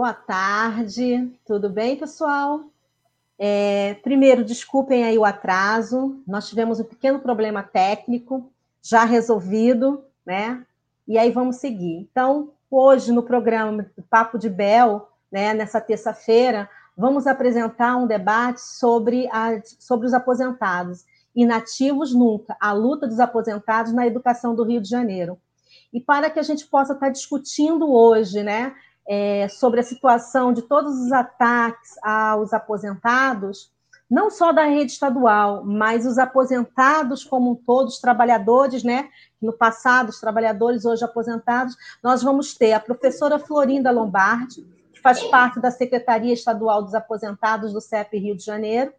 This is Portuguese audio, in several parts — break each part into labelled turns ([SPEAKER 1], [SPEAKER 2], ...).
[SPEAKER 1] Boa tarde, tudo bem, pessoal? É, primeiro, desculpem aí o atraso, nós tivemos um pequeno problema técnico, já resolvido, né? E aí vamos seguir. Então, hoje no programa Papo de Bel, né, nessa terça-feira, vamos apresentar um debate sobre, a, sobre os aposentados. Inativos nunca, a luta dos aposentados na educação do Rio de Janeiro. E para que a gente possa estar discutindo hoje, né, é, sobre a situação de todos os ataques aos aposentados, não só da rede estadual, mas os aposentados como um trabalhadores, né? No passado, os trabalhadores, hoje aposentados, nós vamos ter a professora Florinda Lombardi, que faz parte da Secretaria Estadual dos Aposentados do CEP Rio de Janeiro,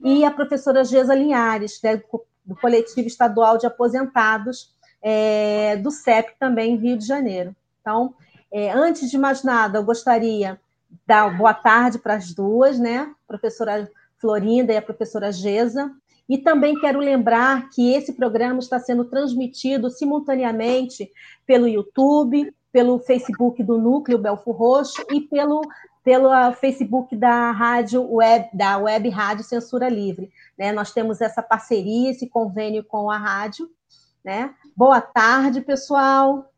[SPEAKER 1] e a professora Gesa Linhares, né, do Coletivo Estadual de Aposentados é, do CEP também Rio de Janeiro. Então, é, antes de mais nada, eu gostaria de dar boa tarde para as duas, né? Professora Florinda e a professora Gesa. E também quero lembrar que esse programa está sendo transmitido simultaneamente pelo YouTube, pelo Facebook do Núcleo Belfo Roxo e pelo, pelo Facebook da rádio web, da Web Rádio Censura Livre. Né? Nós temos essa parceria, esse convênio com a rádio. Né? Boa tarde, pessoal.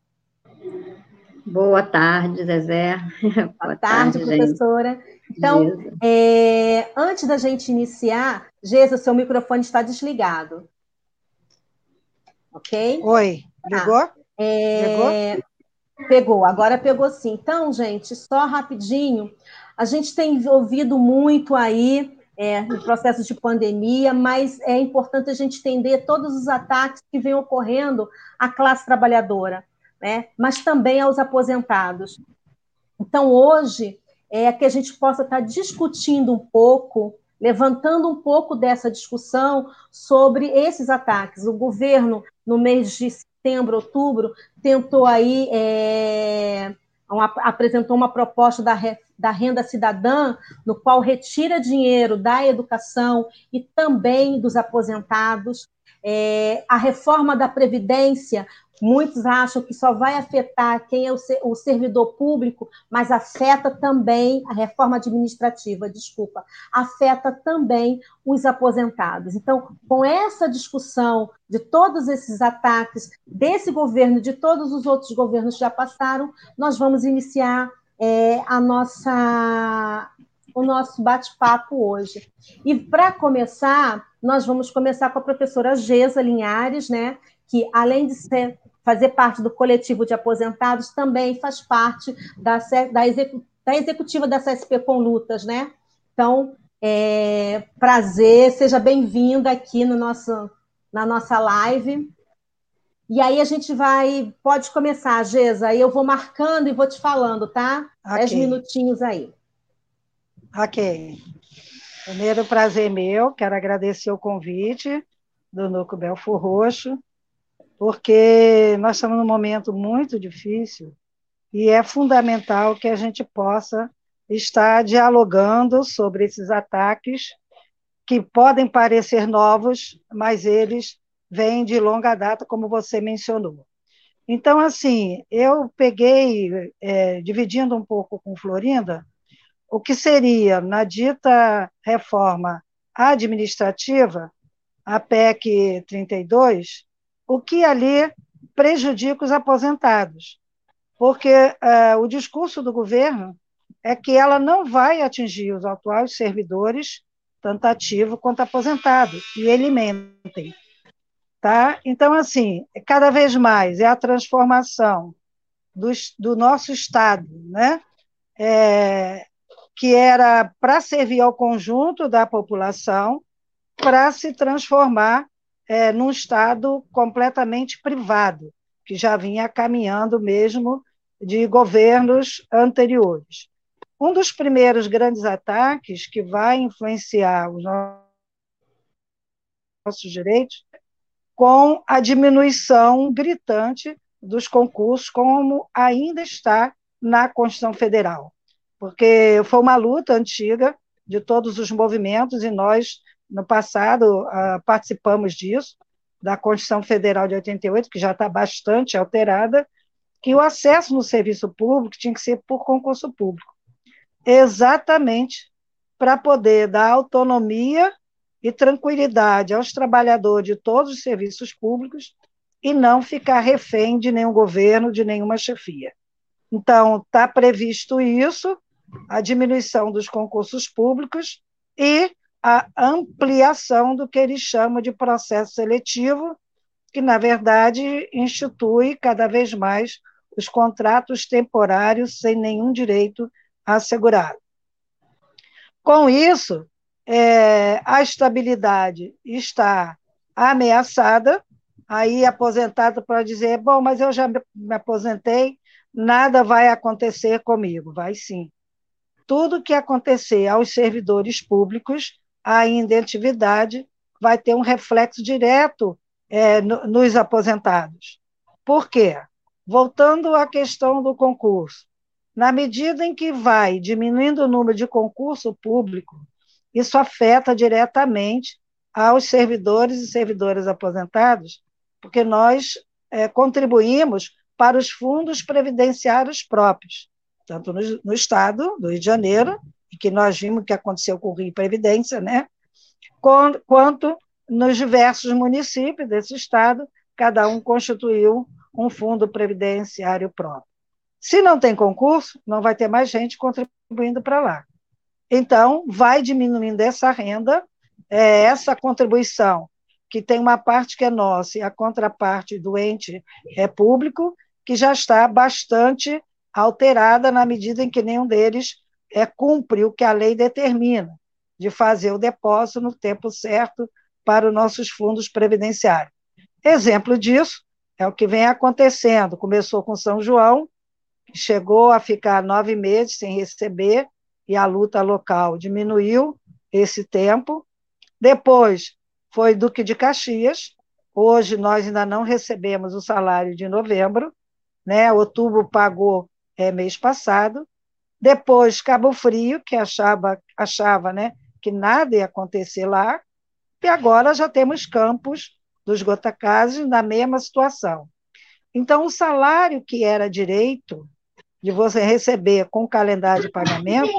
[SPEAKER 2] Boa tarde, Zezé.
[SPEAKER 1] Boa, Boa tarde, tarde professora. Então, é, antes da gente iniciar, Geisa, seu microfone está desligado. Ok?
[SPEAKER 3] Oi, tá. ligou? Ah,
[SPEAKER 1] é, pegou? Pegou, agora pegou sim. Então, gente, só rapidinho, a gente tem ouvido muito aí é, no processo de pandemia, mas é importante a gente entender todos os ataques que vêm ocorrendo à classe trabalhadora né? mas também aos aposentados. Então, hoje, é que a gente possa estar discutindo um pouco, levantando um pouco dessa discussão sobre esses ataques. O governo, no mês de setembro, outubro, tentou aí, é, uma, apresentou uma proposta da, da renda cidadã, no qual retira dinheiro da educação e também dos aposentados. É, a reforma da Previdência Muitos acham que só vai afetar quem é o servidor público, mas afeta também a reforma administrativa, desculpa, afeta também os aposentados. Então, com essa discussão de todos esses ataques desse governo, de todos os outros governos que já passaram, nós vamos iniciar é, a nossa o nosso bate-papo hoje. E para começar, nós vamos começar com a professora Gesa Linhares, né, que além de ser fazer parte do coletivo de aposentados, também faz parte da, da, execu, da executiva da CSP com Lutas, né? Então, é, prazer, seja bem-vinda aqui no nosso, na nossa live. E aí a gente vai, pode começar, Gesa, aí eu vou marcando e vou te falando, tá? Okay. Dez minutinhos aí.
[SPEAKER 3] Ok. Primeiro, prazer meu, quero agradecer o convite do Núcleo Belfor Roxo, porque nós estamos num momento muito difícil e é fundamental que a gente possa estar dialogando sobre esses ataques que podem parecer novos, mas eles vêm de longa data, como você mencionou. Então, assim, eu peguei, é, dividindo um pouco com Florinda, o que seria, na dita reforma administrativa, a PEC 32, o que ali prejudica os aposentados, porque uh, o discurso do governo é que ela não vai atingir os atuais servidores, tanto ativo quanto aposentado, e ele mentem. Tá? Então, assim, cada vez mais é a transformação do, do nosso Estado, né? É, que era para servir ao conjunto da população, para se transformar é, num Estado completamente privado, que já vinha caminhando mesmo de governos anteriores. Um dos primeiros grandes ataques que vai influenciar os nossos direitos com a diminuição gritante dos concursos, como ainda está na Constituição Federal. Porque foi uma luta antiga de todos os movimentos e nós no passado uh, participamos disso, da Constituição Federal de 88, que já está bastante alterada, que o acesso no serviço público tinha que ser por concurso público. exatamente para poder dar autonomia e tranquilidade aos trabalhadores de todos os serviços públicos e não ficar refém de nenhum governo, de nenhuma chefia. Então, está previsto isso, a diminuição dos concursos públicos e a ampliação do que eles chamam de processo seletivo, que, na verdade, institui cada vez mais os contratos temporários sem nenhum direito assegurado. Com isso, é, a estabilidade está ameaçada, aí aposentado para dizer, bom, mas eu já me aposentei, nada vai acontecer comigo. Vai sim. Tudo que acontecer aos servidores públicos, ainda em atividade, vai ter um reflexo direto é, no, nos aposentados. Por quê? Voltando à questão do concurso, na medida em que vai diminuindo o número de concurso público, isso afeta diretamente aos servidores e servidoras aposentados, porque nós é, contribuímos para os fundos previdenciários próprios, tanto no, no, Estado do Rio de Janeiro, que nós vimos que aconteceu com o Rio Previdência, né, quanto nos diversos municípios desse Estado, cada um constituiu um fundo previdenciário próprio. Se não tem concurso, não vai ter mais gente contribuindo para lá. Então, vai diminuindo essa renda, é, essa contribuição, que tem uma parte que é nossa e a contraparte do ente é público, que já está bastante alterada na medida em que nenhum deles é, cumpre o que a lei determina, de fazer o depósito no tempo certo para os nossos fundos previdenciários. Exemplo disso é o que vem acontecendo. Começou com São João, chegou a ficar nove meses sem receber, e a luta local diminuiu esse tempo. Depois foi Duque de Caxias. Hoje nós ainda não recebemos o salário de novembro, né? Outubro pagou é, mês passado. Depois Cabo Frio, que achava, achava né, que nada ia acontecer lá, e agora já temos Campos dos Gotacases na mesma situação. Então, o salário que era direito de você receber com calendário de pagamento,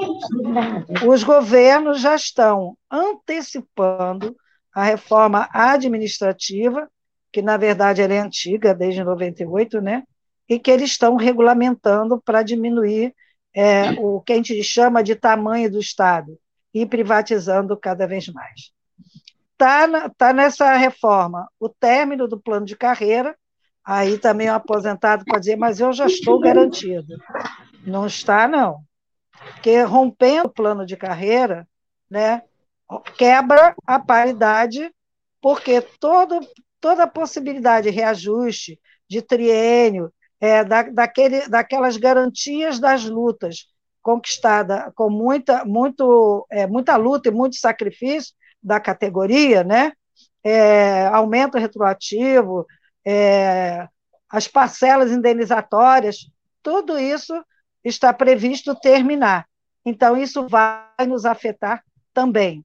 [SPEAKER 3] os governos já estão antecipando a reforma administrativa, que na verdade ela é antiga, desde 98, né? E que eles estão regulamentando para diminuir é, o que a gente chama de tamanho do Estado e privatizando cada vez mais. Está tá nessa reforma o término do plano de carreira, Aí também o aposentado pode dizer, mas eu já estou garantido. Não está, não. Porque rompendo o plano de carreira, né, quebra a paridade, porque todo, toda a possibilidade de reajuste, de triênio, é, da, daquele, daquelas garantias das lutas conquistada com muita, muito, é, muita luta e muito sacrifício da categoria, né? É, aumento retroativo, é, as parcelas indenizatórias, tudo isso está previsto terminar. Então, isso vai nos afetar também.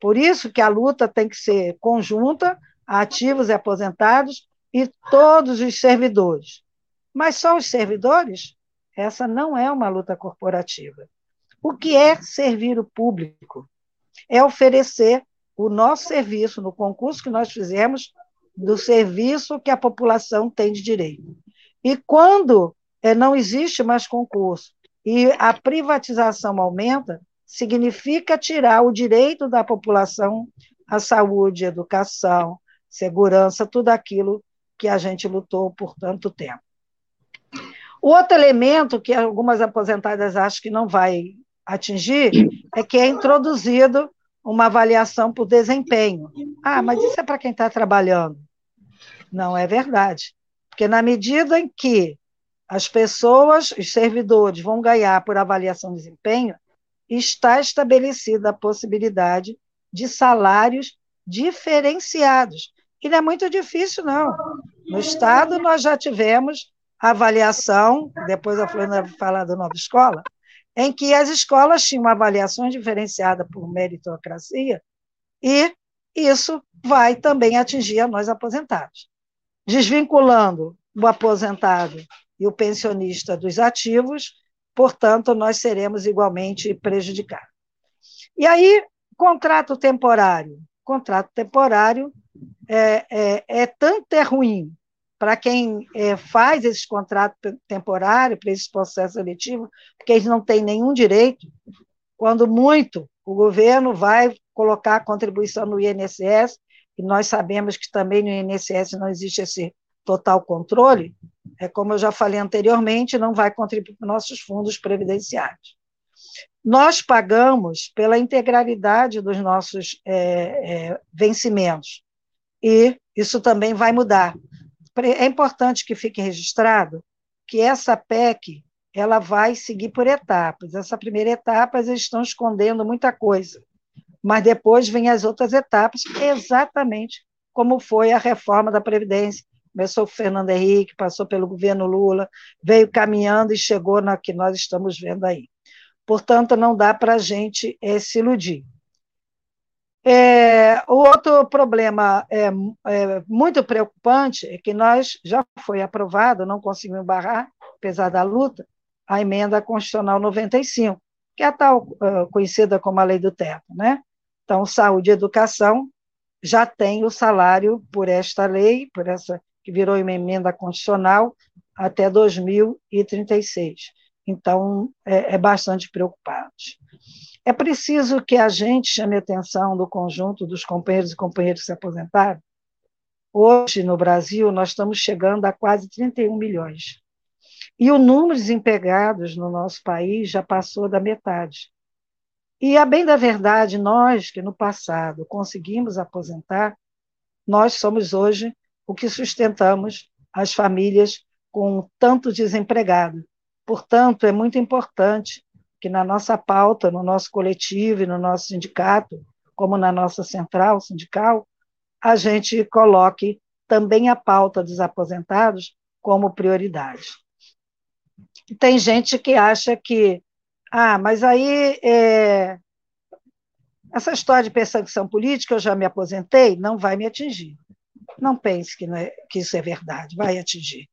[SPEAKER 3] Por isso que a luta tem que ser conjunta, ativos e aposentados, e todos os servidores. Mas só os servidores? Essa não é uma luta corporativa. O que é servir o público? É oferecer o nosso serviço no concurso que nós fizemos do serviço que a população tem de direito. E quando é, não existe mais concurso e a privatização aumenta, significa tirar o direito da população à saúde, educação, segurança, tudo aquilo que a gente lutou por tanto tempo. O outro elemento que algumas aposentadas acham que não vai atingir é que é introduzido uma avaliação por desempenho. Ah, mas isso é para quem está trabalhando. Não é verdade. Porque na medida em que as pessoas, os servidores, vão ganhar por avaliação de desempenho, está estabelecida a possibilidade de salários diferenciados. E não é muito difícil, não. No Estado, nós já tivemos avaliação, depois a Floriana vai falar da nova escola, em que as escolas tinham avaliações diferenciadas por meritocracia, e isso vai também atingir a nós aposentados desvinculando o aposentado e o pensionista dos ativos, portanto, nós seremos igualmente prejudicados. E aí, contrato temporário. Contrato temporário é, é, é tanto é ruim para quem é, faz esses contratos temporários, para esses processos seletivos, porque eles não têm nenhum direito, quando muito o governo vai colocar a contribuição no INSS, e nós sabemos que também no INSS não existe esse total controle, é como eu já falei anteriormente, não vai contribuir para nossos fundos previdenciários. Nós pagamos pela integralidade dos nossos é, é, vencimentos, e isso também vai mudar é importante que fique registrado que essa PEC ela vai seguir por etapas. Essa primeira etapa, eles estão escondendo muita coisa, mas depois vem as outras etapas, exatamente como foi a reforma da Previdência. Começou com Fernando Henrique, passou pelo governo Lula, veio caminhando e chegou na que nós estamos vendo aí. Portanto, não dá para a gente é, se iludir. É, o outro problema é, é, muito preocupante é que nós já foi aprovado, não conseguimos barrar, apesar da luta, a emenda constitucional 95, que é a tal conhecida como a lei do teto, né? Então, saúde e educação já tem o salário por esta lei, por essa que virou uma emenda constitucional até 2036. Então, é, é bastante preocupante. É preciso que a gente chame a atenção do conjunto dos companheiros e companheiras que se aposentaram. Hoje, no Brasil, nós estamos chegando a quase 31 milhões. E o número de desempregados no nosso país já passou da metade. E, a bem da verdade, nós que no passado conseguimos aposentar, nós somos hoje o que sustentamos as famílias com tanto desempregado. Portanto, é muito importante que na nossa pauta, no nosso coletivo e no nosso sindicato, como na nossa central sindical, a gente coloque também a pauta dos aposentados como prioridade. Tem gente que acha que, ah, mas aí é, essa história de perseguição política, eu já me aposentei, não vai me atingir. Não pense que, é, que isso é verdade, vai atingir.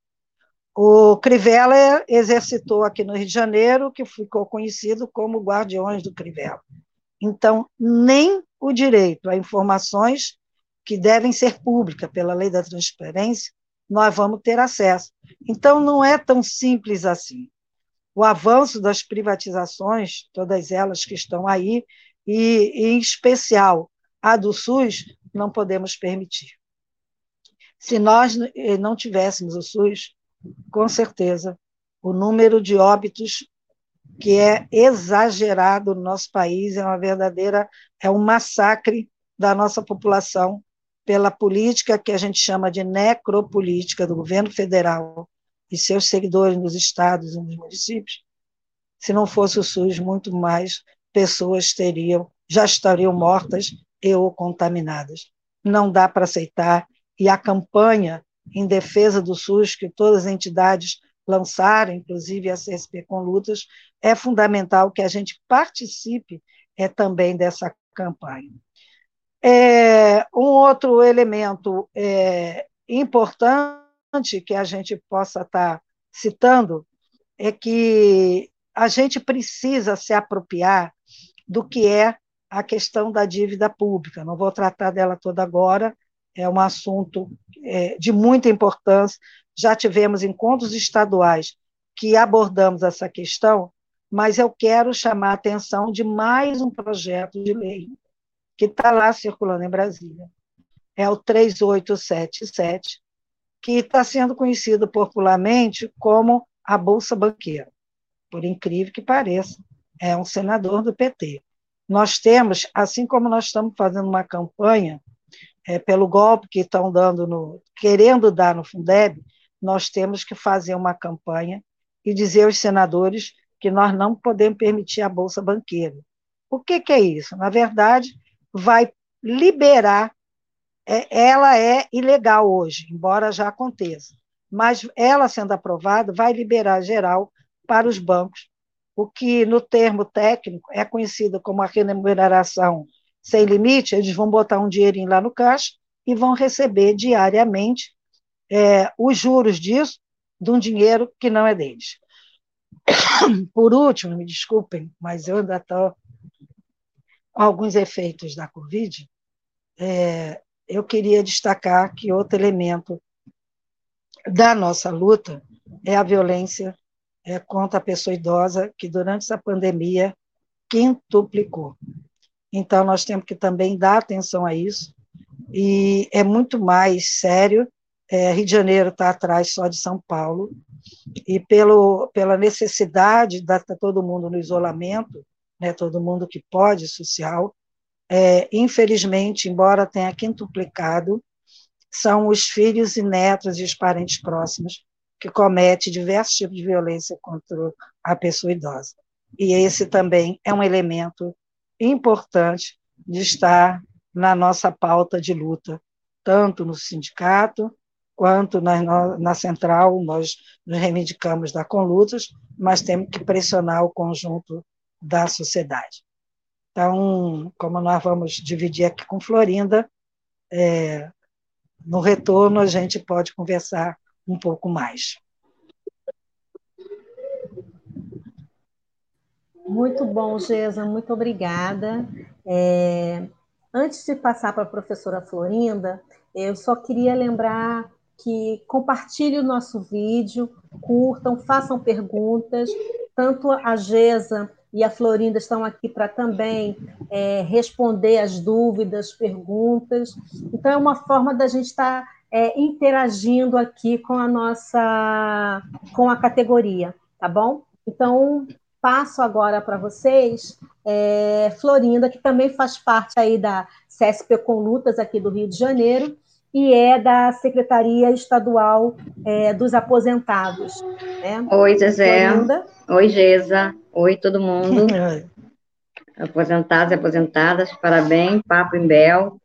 [SPEAKER 3] O Crivella exercitou aqui no Rio de Janeiro, que ficou conhecido como Guardiões do Crivella. Então, nem o direito a informações que devem ser públicas pela lei da transparência, nós vamos ter acesso. Então, não é tão simples assim. O avanço das privatizações, todas elas que estão aí, e em especial a do SUS, não podemos permitir. Se nós eh, não tivéssemos o SUS, com certeza, o número de óbitos que é exagerado no nosso país, é uma verdadeira, é um massacre da nossa população pela política que a gente chama de necropolítica do governo federal e seus seguidores nos estados e nos municípios. Se não fosse o SUS, muito mais pessoas teriam, já estariam mortas e ou contaminadas. Não dá para aceitar e a campanha em defesa do SUS que todas as entidades lançaram, inclusive a CSP com lutas, é fundamental que a gente participe é, também dessa campanha. É, um outro elemento é, importante que a gente possa estar citando é que a gente precisa se apropriar do que é a questão da dívida pública. Não vou tratar dela toda agora, é um assunto é, de muita importância. Já tivemos encontros estaduais que abordamos essa questão, mas eu quero chamar a atenção de mais um projeto de lei que está lá circulando em Brasília. É o 3877, que está sendo conhecido popularmente como a Bolsa Banqueira. Por incrível que pareça, é um senador do PT. Nós temos, assim como nós estamos fazendo uma campanha é, pelo golpe que estão dando no, querendo dar no Fundeb, nós temos que fazer uma campanha e dizer aos senadores que nós não podemos permitir a bolsa banqueira. O que, que é isso? Na verdade, vai liberar. É, ela é ilegal hoje, embora já aconteça, mas ela sendo aprovada vai liberar geral para os bancos, o que no termo técnico é conhecido como a remuneração sem limite, eles vão botar um dinheirinho lá no caixa e vão receber diariamente é, os juros disso, de um dinheiro que não é deles. por último, me desculpem, mas eu ainda estou alguns efeitos da Covid. É, eu queria destacar que outro elemento da nossa luta é a violência é, contra a pessoa idosa, que durante essa pandemia quintuplicou. Então, nós temos que também dar atenção a isso, e é muito mais sério. É, Rio de Janeiro está atrás só de São Paulo, e pelo, pela necessidade de estar todo mundo no isolamento, né, todo mundo que pode, social, é, infelizmente, embora tenha quintuplicado, são os filhos e netos e os parentes próximos que cometem diversos tipos de violência contra a pessoa idosa. E esse também é um elemento importante de estar na nossa pauta de luta, tanto no sindicato quanto na, na central, nós nos reivindicamos da Conlutas, mas temos que pressionar o conjunto da sociedade. Então, como nós vamos dividir aqui com Florinda, é, no retorno a gente pode conversar um pouco mais.
[SPEAKER 1] Muito bom, Gesa, muito obrigada. É, antes de passar para a professora Florinda, eu só queria lembrar que compartilhe o nosso vídeo, curtam, façam perguntas. Tanto a Gesa e a Florinda estão aqui para também é, responder as dúvidas, perguntas. Então, é uma forma da gente estar tá, é, interagindo aqui com a nossa, com a categoria, tá bom? Então, passo agora para vocês, é, Florinda, que também faz parte aí da CSP com Lutas aqui do Rio de Janeiro, e é da Secretaria Estadual é, dos Aposentados. Né?
[SPEAKER 2] Oi, Zezé. Florinda. Oi, Geza. Oi, todo mundo. Aposentados e aposentadas, parabéns, Papo em Bel.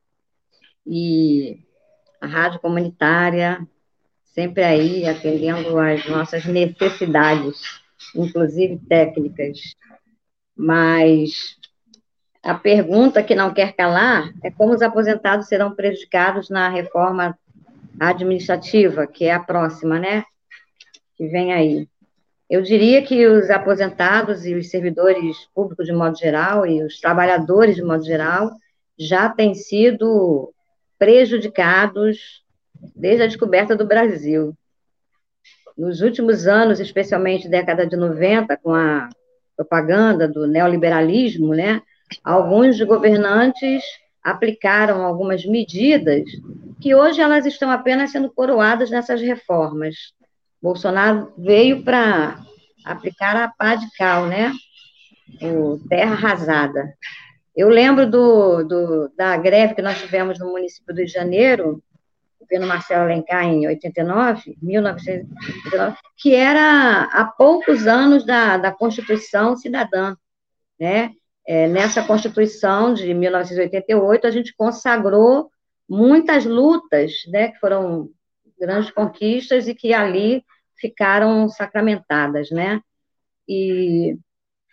[SPEAKER 2] E a Rádio Comunitária, sempre aí atendendo às nossas necessidades inclusive técnicas. Mas a pergunta que não quer calar é como os aposentados serão prejudicados na reforma administrativa, que é a próxima, né? Que vem aí. Eu diria que os aposentados e os servidores públicos de modo geral e os trabalhadores de modo geral já têm sido prejudicados desde a descoberta do Brasil nos últimos anos, especialmente década de 90, com a propaganda do neoliberalismo, né, alguns governantes aplicaram algumas medidas que hoje elas estão apenas sendo coroadas nessas reformas. Bolsonaro veio para aplicar a pá de cal, né? O terra arrasada. Eu lembro do, do, da greve que nós tivemos no município do Rio de Janeiro, governo Marcelo Alencar em 89, 1989, que era há poucos anos da, da Constituição Cidadã, né? É, nessa Constituição de 1988, a gente consagrou muitas lutas, né, que foram grandes conquistas e que ali ficaram sacramentadas, né? E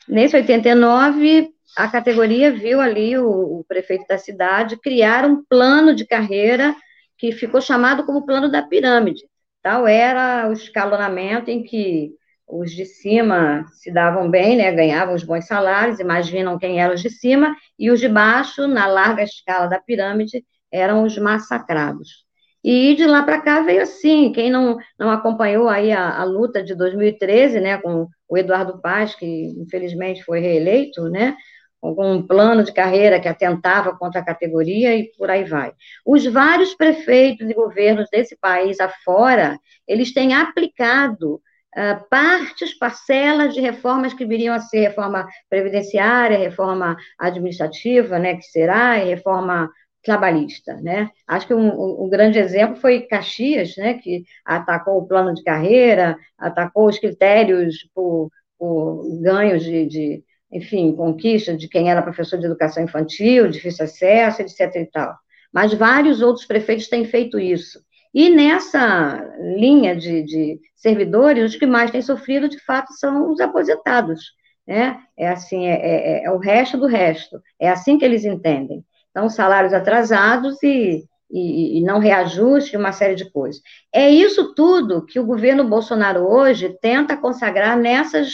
[SPEAKER 2] nesse 89, a categoria viu ali o, o prefeito da cidade criar um plano de carreira que ficou chamado como plano da pirâmide. Tal era o escalonamento em que os de cima se davam bem, né, ganhavam os bons salários, imaginam quem eram os de cima, e os de baixo, na larga escala da pirâmide, eram os massacrados. E de lá para cá veio assim, quem não, não acompanhou aí a, a, luta de 2013, né, com o Eduardo Paz, que infelizmente foi reeleito, né, algum plano de carreira que atentava contra a categoria e por aí vai. Os vários prefeitos e governos desse país afora, eles têm aplicado uh, partes, parcelas de reformas que viriam a ser reforma previdenciária, reforma administrativa, né, que será, e reforma trabalhista, né? Acho que um, um, grande exemplo foi Caxias, né, que atacou o plano de carreira, atacou os critérios por, por ganhos de, de enfim, conquista de quem era professor de educação infantil, difícil acesso, etc. e tal. Mas vários outros prefeitos têm feito isso. E nessa linha de, de servidores, os que mais têm sofrido, de fato, são os aposentados. Né? É assim, é, é, é o resto do resto. É assim que eles entendem. Então, salários atrasados e, e, e, não reajuste, uma série de coisas. É isso tudo que o governo Bolsonaro hoje tenta consagrar nessas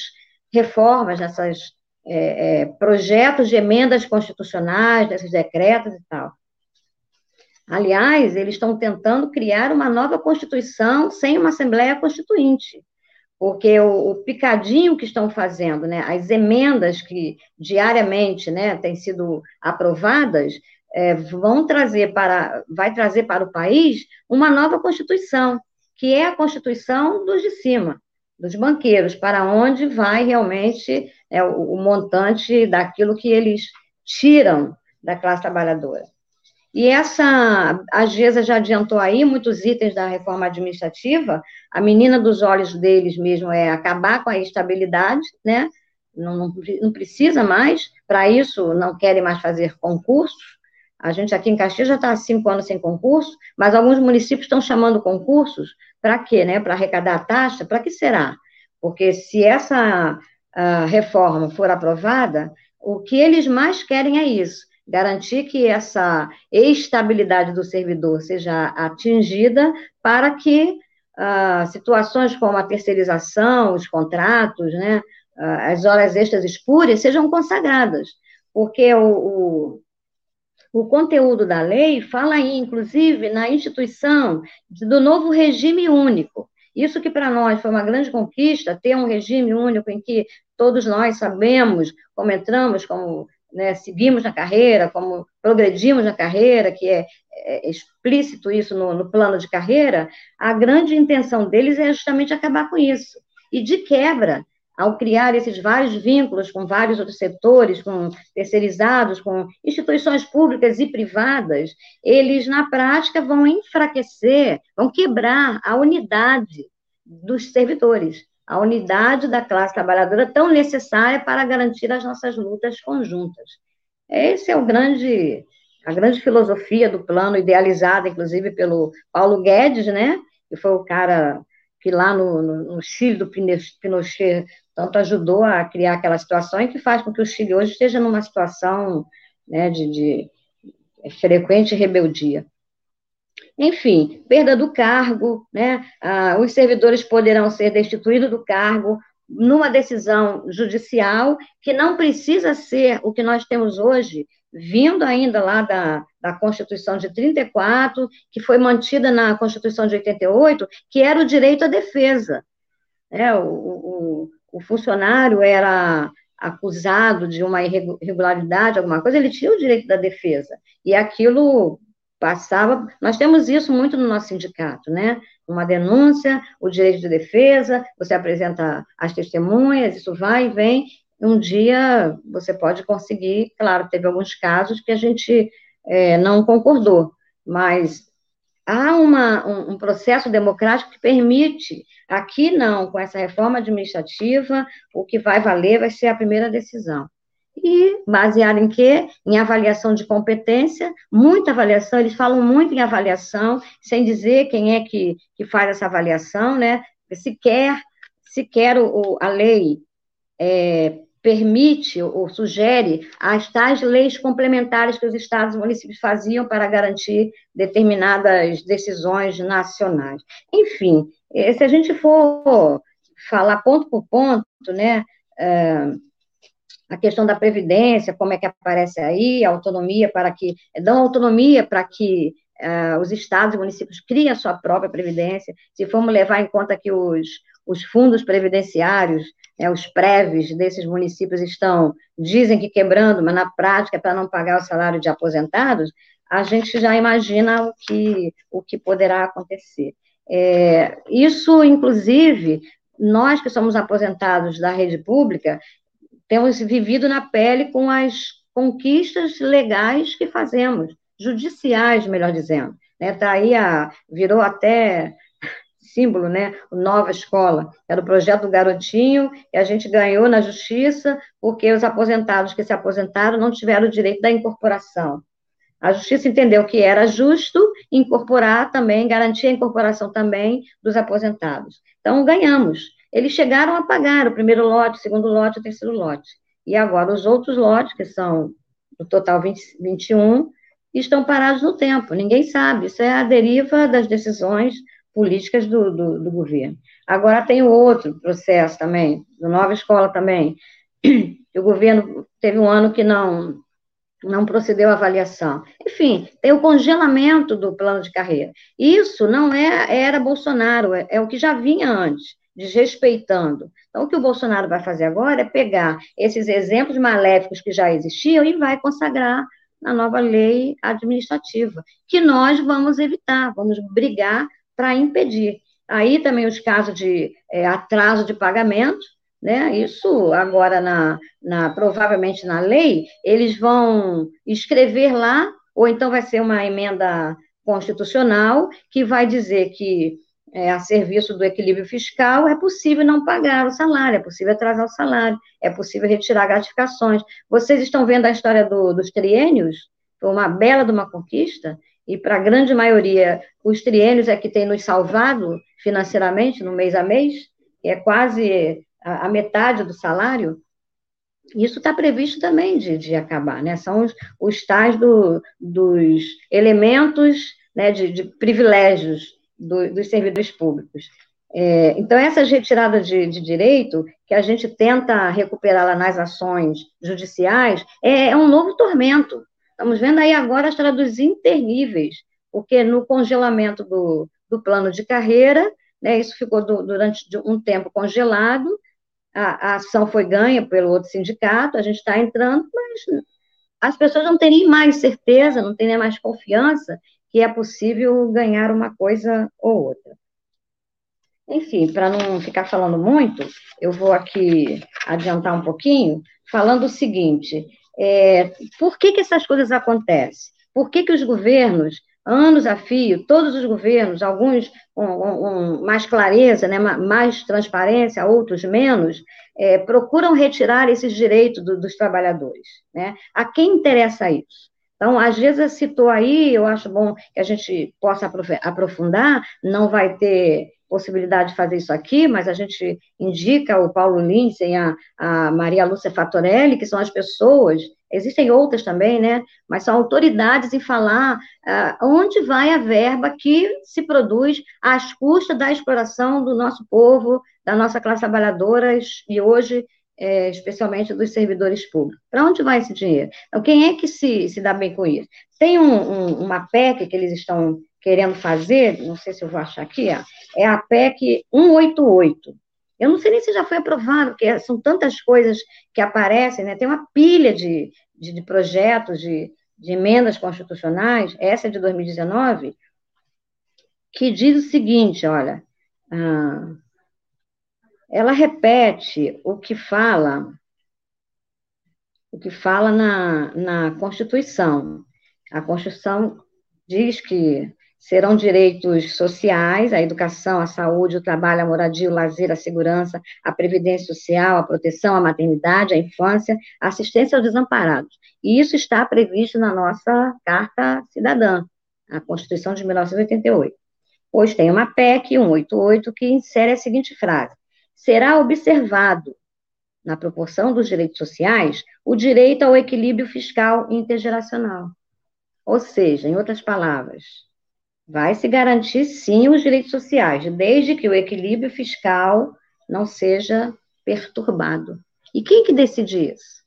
[SPEAKER 2] reformas, nessas é, é, projetos de emendas constitucionais, desses decretos e tal. Aliás, eles estão tentando criar uma nova Constituição sem uma Assembleia Constituinte, porque o, o picadinho que estão fazendo, né, as emendas que diariamente né, têm sido aprovadas, é, vão trazer para, vai trazer para o país uma nova Constituição, que é a Constituição dos de cima, dos banqueiros, para onde vai realmente é, o, montante daquilo que eles tiram da classe trabalhadora. E essa, a GESA já adiantou aí muitos itens da reforma administrativa, a menina dos olhos deles mesmo é acabar com a estabilidade, né? Não, não, não precisa mais, para isso não querem mais fazer concursos. A gente aqui em Caxias já está há cinco anos sem concurso, mas alguns municípios estão chamando concursos para quê? Né? Para arrecadar a taxa? Para que será? Porque se essa reforma for aprovada, o que eles mais querem é isso, garantir que essa estabilidade do servidor seja atingida para que uh, situações como a terceirização, os contratos, né, uh, as horas extras espúrias sejam consagradas, porque o, o, o conteúdo da lei fala aí, inclusive, na instituição do novo regime único. Isso que para nós foi uma grande conquista, ter um regime único em que todos nós sabemos como entramos, como né, seguimos na carreira, como progredimos na carreira, que é, é explícito isso no, no, plano de carreira, a grande intenção deles é justamente acabar com isso. E de quebra, ao criar esses vários vínculos com vários outros setores, com terceirizados, com instituições públicas e privadas, eles, na prática, vão enfraquecer, vão quebrar a unidade dos servidores a unidade da classe trabalhadora tão necessária para garantir as nossas lutas conjuntas. Esse é o grande, a grande filosofia do plano, idealizada, inclusive, pelo Paulo Guedes, né, que foi o cara que lá no, no, no Chile do Pinochet tanto ajudou a criar aquela situação e que faz com que o Chile hoje esteja numa situação né, de, de frequente rebeldia. Enfim, perda do cargo, né? Ah, os servidores poderão ser destituídos do cargo numa decisão judicial que não precisa ser o que nós temos hoje, vindo ainda lá da, da Constituição de 34, que foi mantida na Constituição de 88, que era o direito à defesa. É, o, o, o funcionário era acusado de uma irregularidade, alguma coisa, ele tinha o direito da defesa. E aquilo passava. Nós temos isso muito no nosso sindicato, né? Uma denúncia, o direito de defesa, você apresenta as testemunhas, isso vai e vem. Um dia você pode conseguir, claro, teve alguns casos que a gente é, não concordou, mas há uma, um, um, processo democrático que permite, aqui não, com essa reforma administrativa, o que vai valer vai ser a primeira decisão e baseado em quê? Em avaliação de competência, muita avaliação, eles falam muito em avaliação, sem dizer quem é que, que faz essa avaliação, né? Sequer, sequer o, a lei é, permite ou sugere as tais leis complementares que os estados e municípios faziam para garantir determinadas decisões nacionais. Enfim, eh, se a gente for falar ponto por ponto, né, é, a questão da previdência, como é que aparece aí, a autonomia para que, dão autonomia para que uh, os estados e municípios criem a sua própria previdência, se formos levar em conta que os, os fundos previdenciários, né, os prévios desses municípios estão, dizem que quebrando, mas na prática é para não pagar o salário de aposentados, a gente já imagina o que, o que poderá acontecer. É, isso, inclusive, nós que somos aposentados da rede pública, temos vivido na pele com as conquistas legais que fazemos, judiciais, melhor dizendo. Né? Tá aí a, virou até símbolo, né? Nova Escola. Era o projeto do Garotinho, e a gente ganhou na justiça, porque os aposentados que se aposentaram não tiveram o direito da incorporação. A justiça entendeu que era justo incorporar também, garantir a incorporação também dos aposentados. Então, ganhamos. Eles chegaram a pagar o primeiro lote, o segundo lote, o terceiro lote. E agora os outros lotes, que são no total 20, 21, estão parados no tempo. Ninguém sabe. Isso é a deriva das decisões políticas do, do, do governo. Agora tem outro processo também, do Nova Escola também, o governo teve um ano que não não procedeu à avaliação. Enfim, tem o congelamento do plano de carreira. Isso não é era Bolsonaro, é, é o que já vinha antes, desrespeitando. Então, o que o Bolsonaro vai fazer agora é pegar esses exemplos maléficos que já existiam e vai consagrar na nova lei administrativa, que nós vamos evitar, vamos brigar para impedir. Aí também os casos de é, atraso de pagamento, né? Isso agora na, na provavelmente na lei eles vão escrever lá ou então vai ser uma emenda constitucional que vai dizer que é, a serviço do equilíbrio fiscal é possível não pagar o salário, é possível atrasar o salário, é possível retirar gratificações. Vocês estão vendo a história do, dos triênios? Foi uma bela de uma conquista, e para a grande maioria, os triênios é que tem nos salvado financeiramente, no mês a mês, é quase a, a metade do salário, isso está previsto também de, de acabar, né? São os, os tais do, dos elementos né, de, de privilégios do, dos servidores públicos. É, então, essas retiradas de, de, direito, que a gente tenta recuperar lá nas ações judiciais, é, é um novo tormento. Estamos vendo aí agora a história dos interníveis, porque no congelamento do, do plano de carreira, né, isso ficou do, durante um tempo congelado, a, a ação foi ganha pelo outro sindicato, a gente está entrando, mas as pessoas não têm nem mais certeza, não têm nem mais confiança que é possível ganhar uma coisa ou outra. Enfim, para não ficar falando muito, eu vou aqui adiantar um pouquinho, falando o seguinte: é, por que, que essas coisas acontecem? Por que, que os governos anos a fio, todos os governos, alguns com, com mais clareza, né, mais transparência, outros menos, é, procuram retirar esses direitos do, dos trabalhadores. Né? A quem interessa isso? Então, às vezes citou aí, eu acho bom que a gente possa aprofundar, não vai ter possibilidade de fazer isso aqui, mas a gente indica o Paulo Lindsay e a, a Maria Lúcia Fatorelli, que são as pessoas Existem outras também, né? Mas são autoridades em falar uh, onde vai a verba que se produz às custas da exploração do nosso povo, da nossa classe trabalhadora e hoje, é, especialmente dos servidores públicos. Para onde vai esse dinheiro? Então, quem é que se, se dá bem com isso? Tem um, um, uma PEC que eles estão querendo fazer, não sei se eu vou achar aqui, ó, é a PEC 188. Eu não sei nem se já foi aprovado, porque são tantas coisas que aparecem, né? Tem uma pilha de, de, de projetos de, de emendas constitucionais, essa é de 2019, que diz o seguinte, olha, ah, ela repete o que fala, o que fala na, na Constituição. A Constituição diz que serão direitos sociais, a educação, a saúde, o trabalho, a moradia, o lazer, a segurança, a previdência social, a proteção, a maternidade, a infância, a assistência aos desamparados. E isso está previsto na nossa Carta Cidadã, a Constituição de 1988. Pois tem uma PEC 188 que insere a seguinte frase: será observado na proporção dos direitos sociais, o direito ao equilíbrio fiscal intergeracional. Ou seja, em outras palavras, Vai se garantir, sim, os direitos sociais, desde que o equilíbrio fiscal não seja perturbado. E quem que decide isso?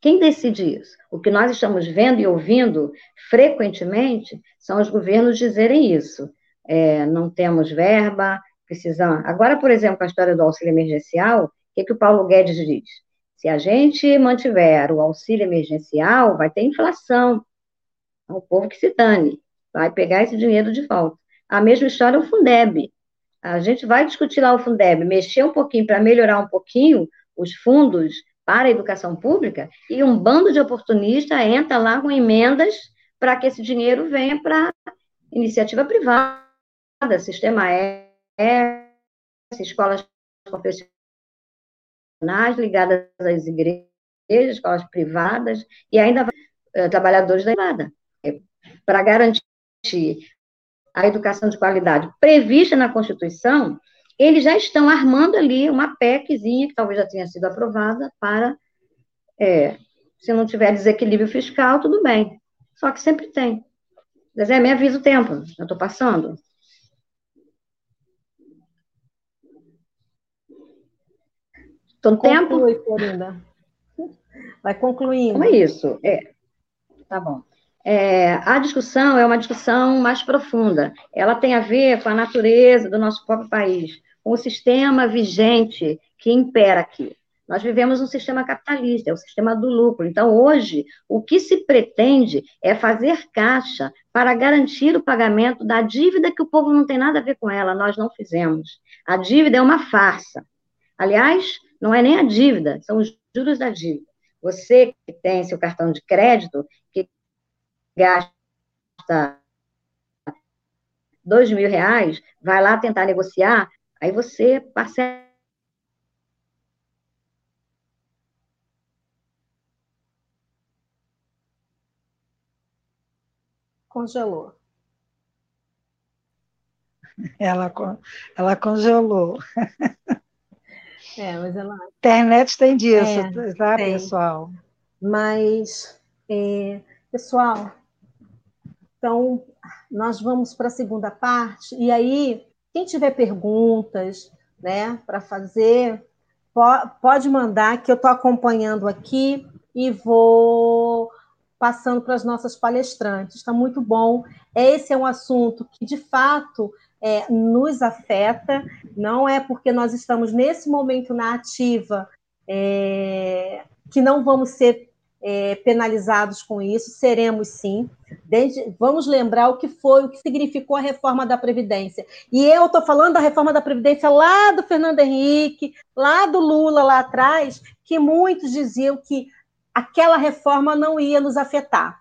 [SPEAKER 2] Quem decide isso? O que nós estamos vendo e ouvindo frequentemente são os governos dizerem isso. É, não temos verba, precisamos. Agora, por exemplo, a história do auxílio emergencial, o que, que o Paulo Guedes diz? Se a gente mantiver o auxílio emergencial, vai ter inflação. É o povo que se dane vai pegar esse dinheiro de volta. A mesma história é o Fundeb. A gente vai discutir lá o Fundeb, mexer um pouquinho para melhorar um pouquinho os fundos para a educação pública, e um bando de oportunistas entra lá com emendas para que esse dinheiro venha para iniciativa privada, sistema E, escolas profissionais ligadas às igrejas, escolas privadas, e ainda uh, trabalhadores da privada, é, para garantir a educação de qualidade prevista na Constituição, eles já estão armando ali uma PECzinha, que talvez já tenha sido aprovada, para, é, se não tiver desequilíbrio fiscal, tudo bem. Só que sempre tem. Zé, me avisa o tempo, já estou passando. Estou no Conclui, tempo?
[SPEAKER 1] Florinda. Vai concluindo.
[SPEAKER 2] Como é isso? É. Tá bom. É, a discussão é uma discussão mais profunda. Ela tem a ver com a natureza do nosso próprio país, com o sistema vigente que impera aqui. Nós vivemos um sistema capitalista, é o sistema do lucro. Então, hoje, o que se pretende é fazer caixa para garantir o pagamento da dívida que o povo não tem nada a ver com ela, nós não fizemos. A dívida é uma farsa. Aliás, não é nem a dívida, são os juros da dívida. Você que tem seu cartão de crédito, que gasta dois mil reais, vai lá tentar negociar, aí você parcela
[SPEAKER 1] congelou.
[SPEAKER 3] Ela, ela congelou.
[SPEAKER 1] É, mas ela.
[SPEAKER 3] Internet tem disso, é, tá, tem. pessoal?
[SPEAKER 1] Mas, é, pessoal, então, nós vamos para a segunda parte, e aí, quem tiver perguntas, né, para fazer, pode mandar, que eu estou acompanhando aqui e vou passando para as nossas palestrantes. Está muito bom. Esse é um assunto que, de fato, é, nos afeta, não é porque nós estamos nesse momento na ativa é, que não vamos ser é, penalizados com isso, seremos sim. Desde, vamos lembrar o que foi, o que significou a reforma da Previdência. E eu estou falando da reforma da Previdência lá do Fernando Henrique, lá do Lula, lá atrás, que muitos diziam que aquela reforma não ia nos afetar.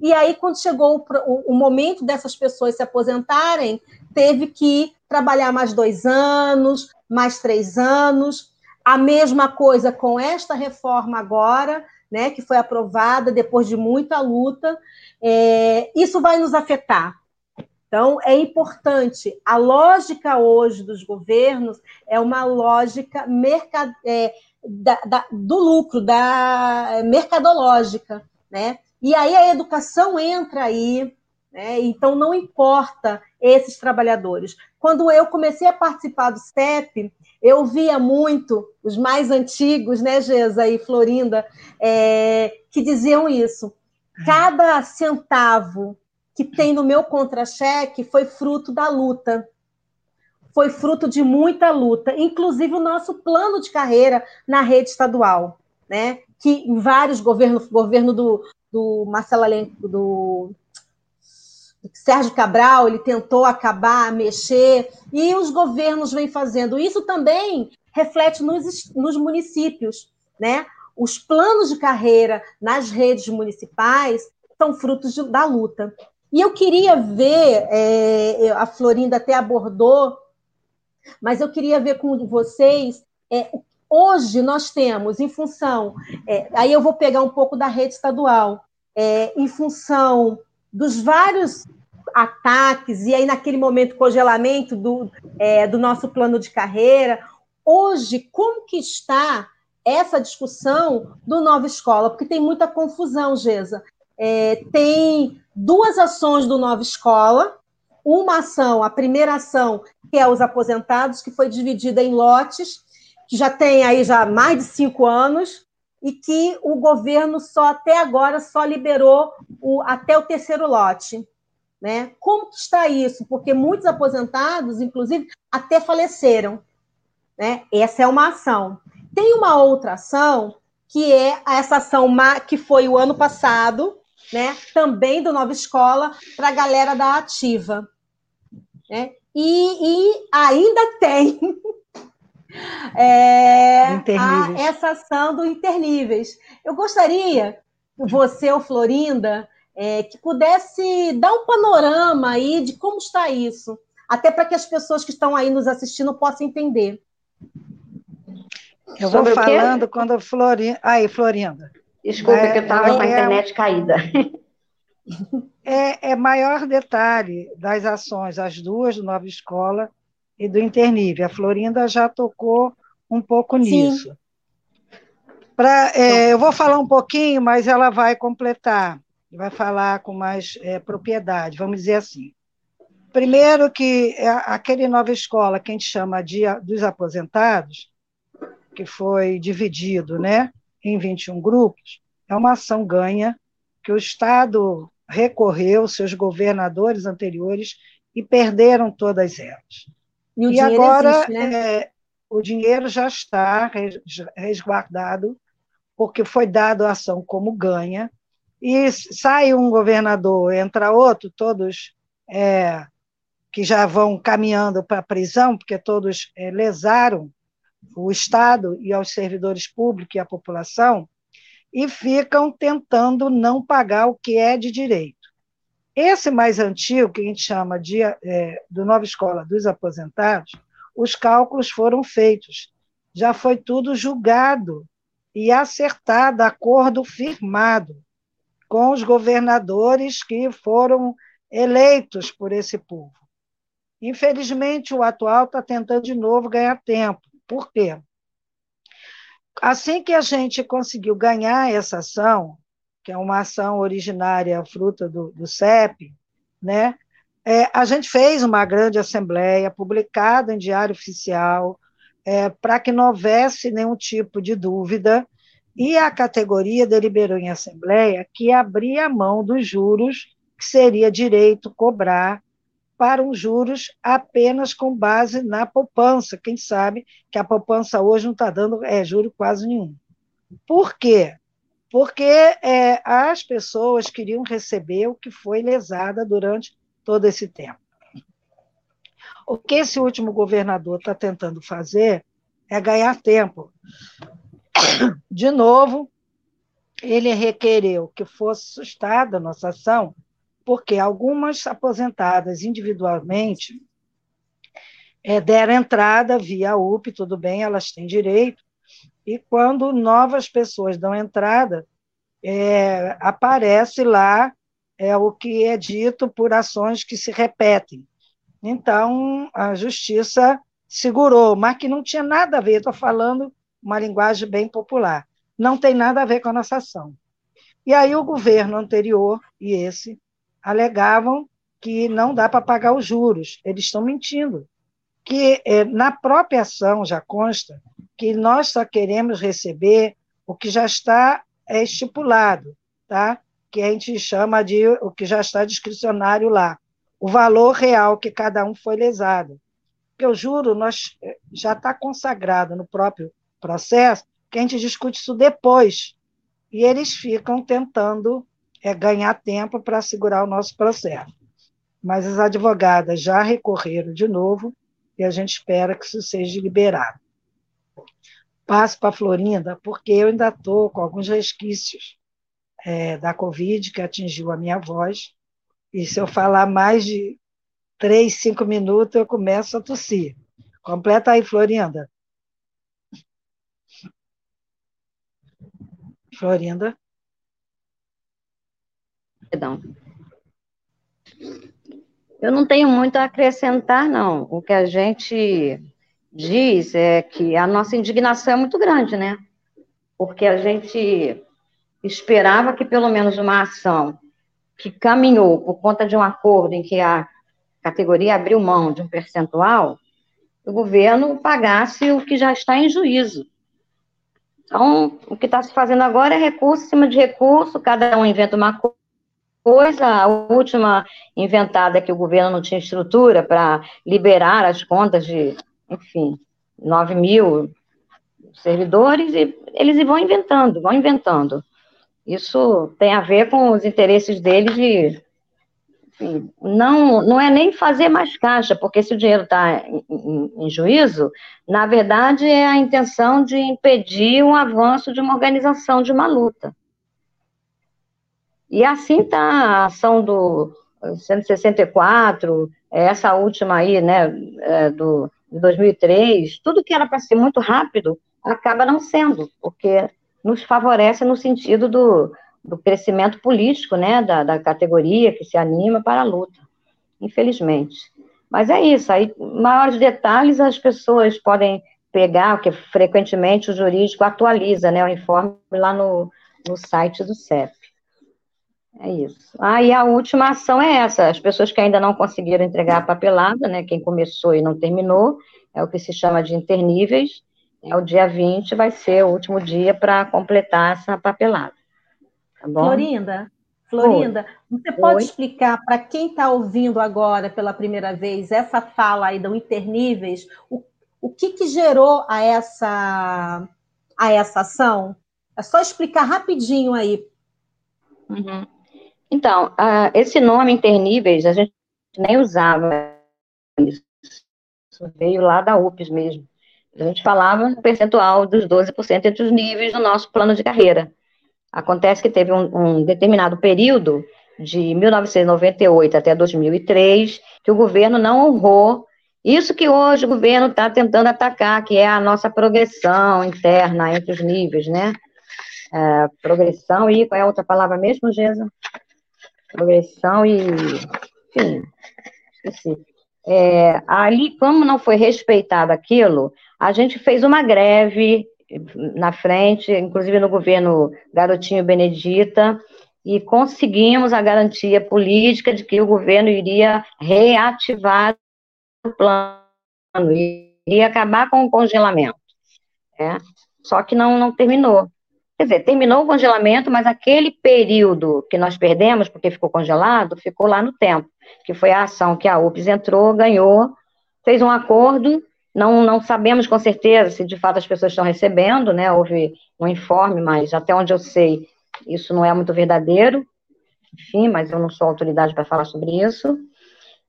[SPEAKER 1] E aí, quando chegou o, o, momento dessas pessoas se aposentarem, teve que trabalhar mais dois anos, mais três anos. A mesma coisa com esta reforma agora, né, que foi aprovada depois de muita luta. É, isso vai nos afetar. Então, é importante. A lógica hoje dos governos é uma lógica mercad... É, da, da, do lucro, da mercadológica, né? E aí a educação entra aí, né? então não importa esses trabalhadores. Quando eu comecei a participar do STEP, eu via muito os mais antigos, né, Gesa e Florinda, é, que diziam isso. Cada centavo que tem no meu contra-cheque foi fruto da luta foi fruto de muita luta, inclusive o nosso plano de carreira na rede estadual, né? Que em vários governos, governo do, do Marcelo Alenco, do Sérgio Cabral, ele tentou acabar, mexer, e os governos vêm fazendo. Isso também reflete nos, nos municípios, né? Os planos de carreira nas redes municipais são frutos de, da luta. E eu queria ver, é, a Florinda até abordou mas eu queria ver com vocês. É, hoje nós temos, em função. É, aí eu vou pegar um pouco da rede estadual, é, em função dos vários ataques, e aí naquele momento congelamento do, é, do nosso plano de carreira. Hoje, como que está essa discussão do Nova Escola? Porque tem muita confusão, Gesa. É, tem duas ações do Nova Escola, uma ação, a primeira ação, que é os aposentados, que foi dividida em lotes, que já tem aí já mais de cinco anos, e que o governo só até agora só liberou o, até o terceiro lote. Né? Como que está isso? Porque muitos aposentados, inclusive, até faleceram. Né? Essa é uma ação. Tem uma outra ação, que é essa ação que foi o ano passado, né? também do Nova Escola, para a galera da Ativa. Né? E, e ainda tem é, a, essa ação do Interníveis. Eu gostaria você, ou Florinda, é, que pudesse dar um panorama aí de como está isso, até para que as pessoas que estão aí nos assistindo possam entender.
[SPEAKER 3] Eu vou falando quando Florinda. Aí, Florinda.
[SPEAKER 2] Desculpa, é, que eu estava com a é internet caída.
[SPEAKER 3] é, é maior detalhe das ações, as duas do Nova Escola e do Internível. A Florinda já tocou um pouco nisso. Pra, é, eu vou falar um pouquinho, mas ela vai completar, vai falar com mais é, propriedade, vamos dizer assim. Primeiro que é aquele nova escola que a gente chama de dos aposentados, que foi dividido né, em 21 grupos, é uma ação ganha que o Estado recorreu, seus governadores anteriores, e perderam todas elas. E, e agora existe, né? é, o dinheiro já está resguardado, porque foi dado a ação como ganha, e sai um governador, entra outro, todos é, que já vão caminhando para a prisão, porque todos é, lesaram o Estado e aos servidores públicos e a população, e ficam tentando não pagar o que é de direito. Esse mais antigo, que a gente chama de é, do Nova Escola dos Aposentados, os cálculos foram feitos, já foi tudo julgado e acertado, acordo firmado com os governadores que foram eleitos por esse povo. Infelizmente, o atual está tentando de novo ganhar tempo. Por quê? Assim que a gente conseguiu ganhar essa ação, que é uma ação originária fruta do, do CEP, né? É, a gente fez uma grande assembleia, publicada em Diário Oficial, é, para que não houvesse nenhum tipo de dúvida, e a categoria deliberou em assembleia que abria a mão dos juros que seria direito cobrar para os juros apenas com base na poupança. Quem sabe que a poupança hoje não está dando é, juro quase nenhum. Por quê? Porque é, as pessoas queriam receber o que foi lesada durante todo esse tempo. O que esse último governador está tentando fazer é ganhar tempo. De novo, ele requereu que fosse sustada a nossa ação porque algumas aposentadas individualmente é, deram entrada via UP, tudo bem, elas têm direito, e quando novas pessoas dão entrada, é, aparece lá é, o que é dito por ações que se repetem. Então, a justiça segurou, mas que não tinha nada a ver, estou falando uma linguagem bem popular, não tem nada a ver com a nossa ação. E aí o governo anterior e esse alegavam que não dá para pagar os juros. Eles estão mentindo. Que é, na própria ação já consta que nós só queremos receber o que já está é, estipulado, tá? que a gente chama de o que já está discricionário lá, o valor real que cada um foi lesado. Porque o juro nós, é, já está consagrado no próprio processo, que a gente discute isso depois. E eles ficam tentando é ganhar tempo para segurar o nosso processo. Mas as advogadas já recorreram de novo e a gente espera que isso seja liberado. Passo para a Florinda, porque eu ainda estou com alguns resquícios é, da Covid que atingiu a minha voz, e se eu falar mais de três, cinco minutos, eu começo a tossir. Completa aí, Florinda. Florinda.
[SPEAKER 2] Perdão. Eu não tenho muito a acrescentar, não. O que a gente diz é que a nossa indignação é muito grande, né? Porque a gente esperava que pelo menos uma ação que caminhou por conta de um acordo em que a categoria abriu mão de um percentual, o governo pagasse o que já está em juízo. Então, o que está se fazendo agora é recurso em cima de recurso, cada um inventa uma coisa a última inventada é que o governo não tinha estrutura para liberar as contas de, enfim, 9 mil servidores, e eles vão inventando, vão inventando. Isso tem a ver com os interesses deles de. Não, não é nem fazer mais caixa, porque se o dinheiro está em, em, em juízo, na verdade é a intenção de impedir o avanço de uma organização, de uma luta. E assim está a ação do 164, essa última aí, né, é, do, de 2003, tudo que era para ser muito rápido, acaba não sendo, porque nos favorece no sentido do, do crescimento político, né, da, da categoria que se anima para a luta, infelizmente. Mas é isso, aí maiores detalhes as pessoas podem pegar, porque frequentemente o jurídico atualiza, né, o informe lá no, no site do CEP. É isso. Ah, e a última ação é essa: as pessoas que ainda não conseguiram entregar a papelada, né? Quem começou e não terminou, é o que se chama de interníveis. É, o dia 20 vai ser o último dia para completar essa papelada. Tá bom?
[SPEAKER 1] Florinda, Florinda, Oi. você pode Oi. explicar para quem está ouvindo agora pela primeira vez essa fala aí do Interníveis, o, o que, que gerou a essa, a essa ação? É só explicar rapidinho aí.
[SPEAKER 2] Uhum. Então, uh, esse nome Interníveis, a gente nem usava isso. Isso veio lá da UPS mesmo. A gente falava no percentual dos 12% entre os níveis do nosso plano de carreira. Acontece que teve um, um determinado período, de 1998 até 2003, que o governo não honrou isso que hoje o governo está tentando atacar, que é a nossa progressão interna entre os níveis, né? É, progressão e qual é a outra palavra mesmo, Gesa? Progressão e. Enfim, esqueci. É, ali, como não foi respeitado aquilo, a gente fez uma greve na frente, inclusive no governo Garotinho Benedita, e conseguimos a garantia política de que o governo iria reativar o plano, iria acabar com o congelamento. Né? Só que não, não terminou. Quer dizer, terminou o congelamento, mas aquele período que nós perdemos, porque ficou congelado, ficou lá no tempo, que foi a ação que a UPS entrou, ganhou, fez um acordo, não, não sabemos com certeza se de fato as pessoas estão recebendo, né? Houve um informe, mas até onde eu sei, isso não é muito verdadeiro, enfim, mas eu não sou autoridade para falar sobre isso.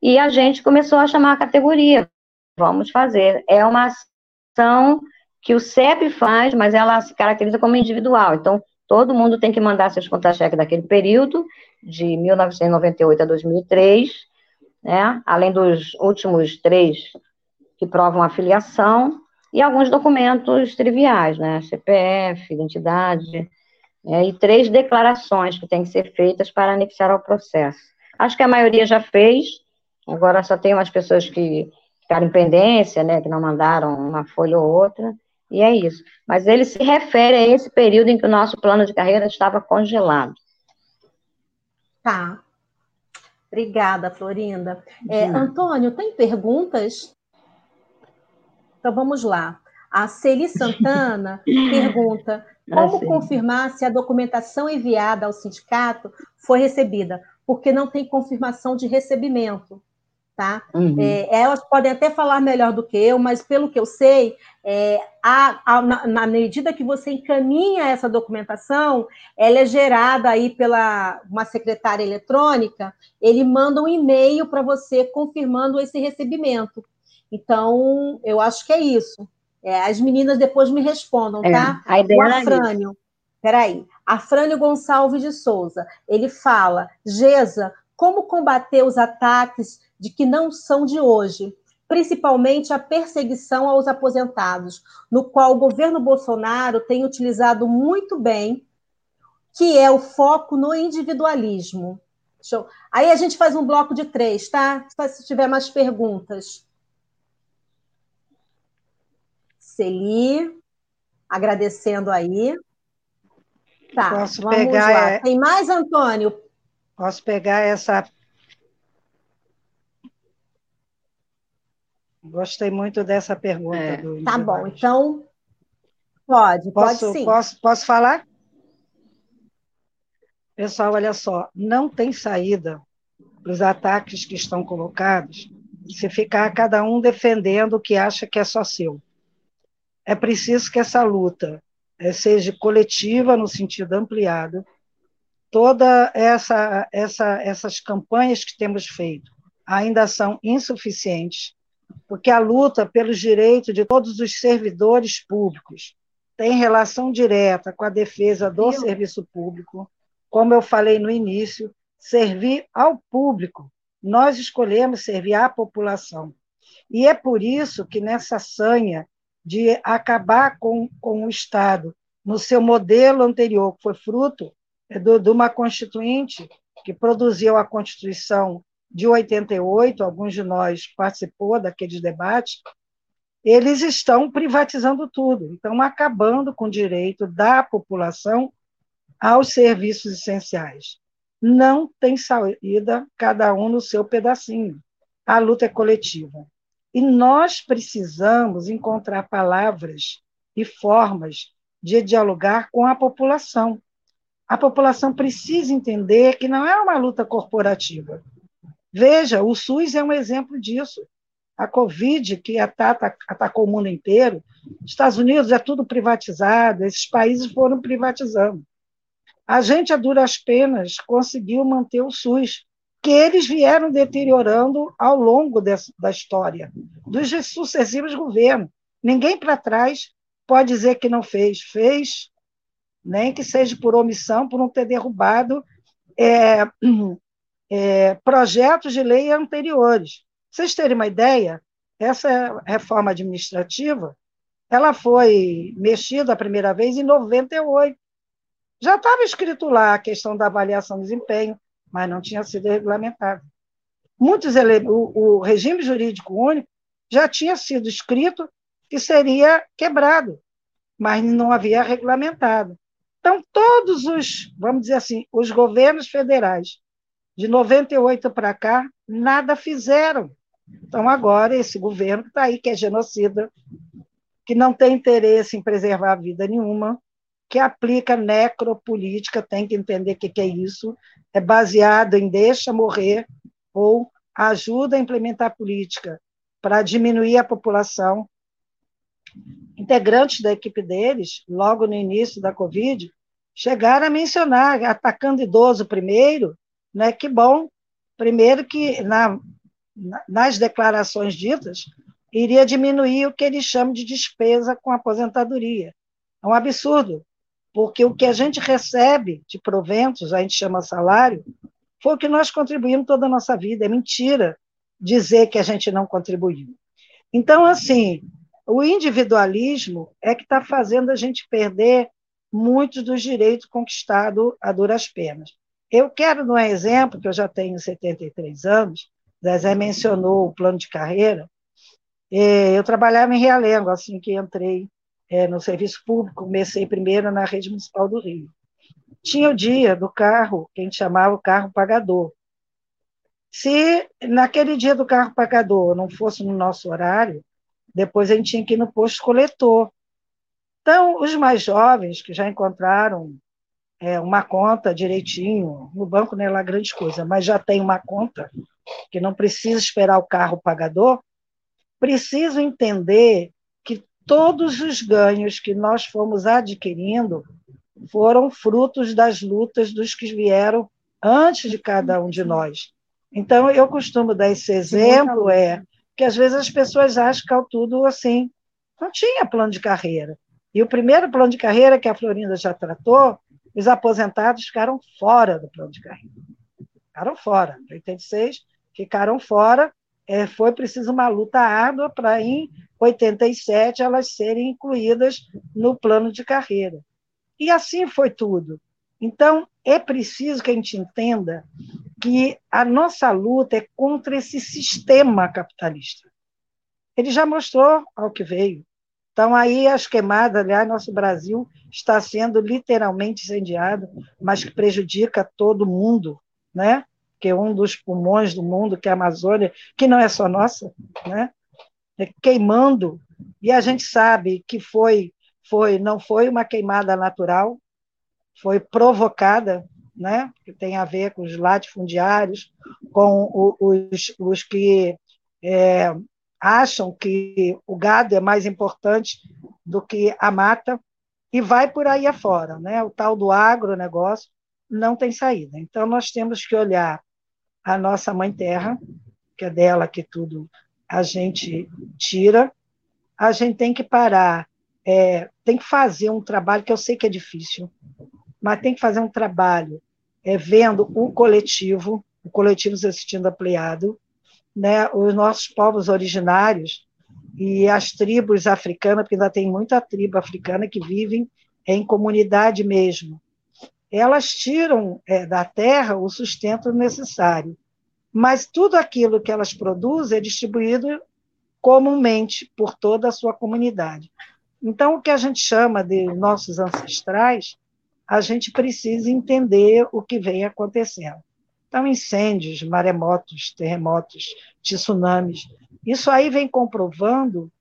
[SPEAKER 2] E a gente começou a chamar a categoria, vamos fazer. É uma ação que o CEP faz, mas ela se caracteriza como individual. Então, todo mundo tem que mandar seus contra-cheques daquele período, de 1998 a 2003, né? além dos últimos três que provam a filiação, e alguns documentos triviais, né? CPF, identidade, é, e três declarações que têm que ser feitas para anexar ao processo. Acho que a maioria já fez, agora só tem umas pessoas que ficaram em pendência, né, que não mandaram uma folha ou outra, e é isso. Mas ele se refere a esse período em que o nosso plano de carreira estava congelado.
[SPEAKER 1] Tá. Obrigada, Florinda. É, Antônio, tem perguntas? Então vamos lá. A Celi Santana pergunta: como ah, confirmar se a documentação enviada ao sindicato foi recebida? Porque não tem confirmação de recebimento tá? Uhum. É, elas podem até falar melhor do que eu, mas pelo que eu sei, é, a, a, na, na, medida que você encaminha essa documentação, ela é gerada aí pela uma secretária eletrônica, ele manda um e-mail para você confirmando esse recebimento. Então, eu acho que é isso. É, as meninas depois me respondam, é, tá?
[SPEAKER 2] A ideia
[SPEAKER 1] o Afrânio, peraí, Afrânio Gonçalves de Souza, ele fala, Gesa, como combater os ataques de que não são de hoje, principalmente a perseguição aos aposentados, no qual o governo Bolsonaro tem utilizado muito bem, que é o foco no individualismo. Show. Aí a gente faz um bloco de três, tá? Se tiver mais perguntas. Celi, agradecendo aí. Tá, Posso vamos pegar, lá. É... Tem mais, Antônio?
[SPEAKER 3] Posso pegar essa Gostei muito dessa pergunta. É.
[SPEAKER 1] Do, tá bom, então pode, posso, pode sim.
[SPEAKER 3] Posso, posso falar? Pessoal, olha só, não tem saída para os ataques que estão colocados se ficar cada um defendendo o que acha que é só seu. É preciso que essa luta eh, seja coletiva no sentido ampliado. Toda essa, essa, essas campanhas que temos feito ainda são insuficientes porque a luta pelos direitos de todos os servidores públicos tem relação direta com a defesa do serviço público. Como eu falei no início, servir ao público. Nós escolhemos servir à população. E é por isso que nessa sanha de acabar com, com o Estado no seu modelo anterior, que foi fruto do, de uma constituinte que produziu a Constituição de 88, alguns de nós participou daqueles debates, eles estão privatizando tudo, estão acabando com o direito da população aos serviços essenciais. Não tem saída, cada um no seu pedacinho. A luta é coletiva. E nós precisamos encontrar palavras e formas de dialogar com a população. A população precisa entender que não é uma luta corporativa. Veja, o SUS é um exemplo disso. A Covid, que ataca, atacou o mundo inteiro, Estados Unidos é tudo privatizado, esses países foram privatizando. A gente, a duras penas, conseguiu manter o SUS, que eles vieram deteriorando ao longo dessa, da história, dos sucessivos governos. Ninguém para trás pode dizer que não fez. Fez, nem que seja por omissão, por não ter derrubado é, é, projetos de lei anteriores. Vocês terem uma ideia, essa reforma administrativa ela foi mexida a primeira vez em 98. Já estava escrito lá a questão da avaliação do desempenho, mas não tinha sido regulamentado. Muitos ele... o, o regime jurídico único já tinha sido escrito que seria quebrado, mas não havia regulamentado. Então, todos os, vamos dizer assim, os governos federais, de 98 para cá, nada fizeram. Então, agora, esse governo que está aí, que é genocida, que não tem interesse em preservar a vida nenhuma, que aplica necropolítica, tem que entender o que, que é isso, é baseado em deixa morrer ou ajuda a implementar política para diminuir a população. Integrantes da equipe deles, logo no início da Covid, chegaram a mencionar, atacando idoso primeiro, né, que bom, primeiro que na, nas declarações ditas, iria diminuir o que eles chamam de despesa com aposentadoria. É um absurdo, porque o que a gente recebe de proventos, a gente chama salário, foi o que nós contribuímos toda a nossa vida. É mentira dizer que a gente não contribuiu. Então, assim, o individualismo é que está fazendo a gente perder muitos dos direitos conquistados a duras penas. Eu quero dar um exemplo, que eu já tenho 73 anos, Zezé mencionou o plano de carreira, é, eu trabalhava em Realengo, assim que entrei é, no serviço público, comecei primeiro na rede municipal do Rio. Tinha o dia do carro, que a gente chamava o carro pagador. Se naquele dia do carro pagador não fosse no nosso horário, depois a gente tinha que ir no posto coletor. Então, os mais jovens que já encontraram é, uma conta direitinho, no banco não é lá grande coisa, mas já tem uma conta que não precisa esperar o carro pagador, precisam entender todos os ganhos que nós fomos adquirindo foram frutos das lutas dos que vieram antes de cada um de nós. Então, eu costumo dar esse exemplo, é que às vezes as pessoas acham que tudo assim, não tinha plano de carreira. E o primeiro plano de carreira que a Florinda já tratou, os aposentados ficaram fora do plano de carreira. Ficaram fora. Em 86, ficaram fora. É, foi preciso uma luta árdua para, em 87 elas serem incluídas no plano de carreira. E assim foi tudo. Então, é preciso que a gente entenda que a nossa luta é contra esse sistema capitalista. Ele já mostrou ao que veio. Então, aí as queimadas, aliás, nosso Brasil está sendo literalmente incendiado, mas que prejudica todo mundo, né? que é um dos pulmões do mundo, que é a Amazônia, que não é só nossa, né? Queimando, e a gente sabe que foi, foi não foi uma queimada natural, foi provocada, né? que tem a ver com os latifundiários, com os, os que é, acham que o gado é mais importante do que a mata, e vai por aí afora. Né? O tal do agronegócio não tem saída. Então, nós temos que olhar a nossa mãe terra, que é dela que tudo a gente tira, a gente tem que parar, é, tem que fazer um trabalho que eu sei que é difícil, mas tem que fazer um trabalho é, vendo o coletivo, o coletivo se assistindo ampliado, né, os nossos povos originários e as tribos africanas, porque ainda tem muita tribo africana que vivem em comunidade mesmo. Elas tiram é, da terra o sustento necessário mas tudo aquilo que elas produzem é distribuído comumente por toda a sua comunidade. Então, o que a gente chama de nossos ancestrais, a gente precisa entender o que vem acontecendo. Então, incêndios, maremotos, terremotos, tsunamis, isso aí vem comprovando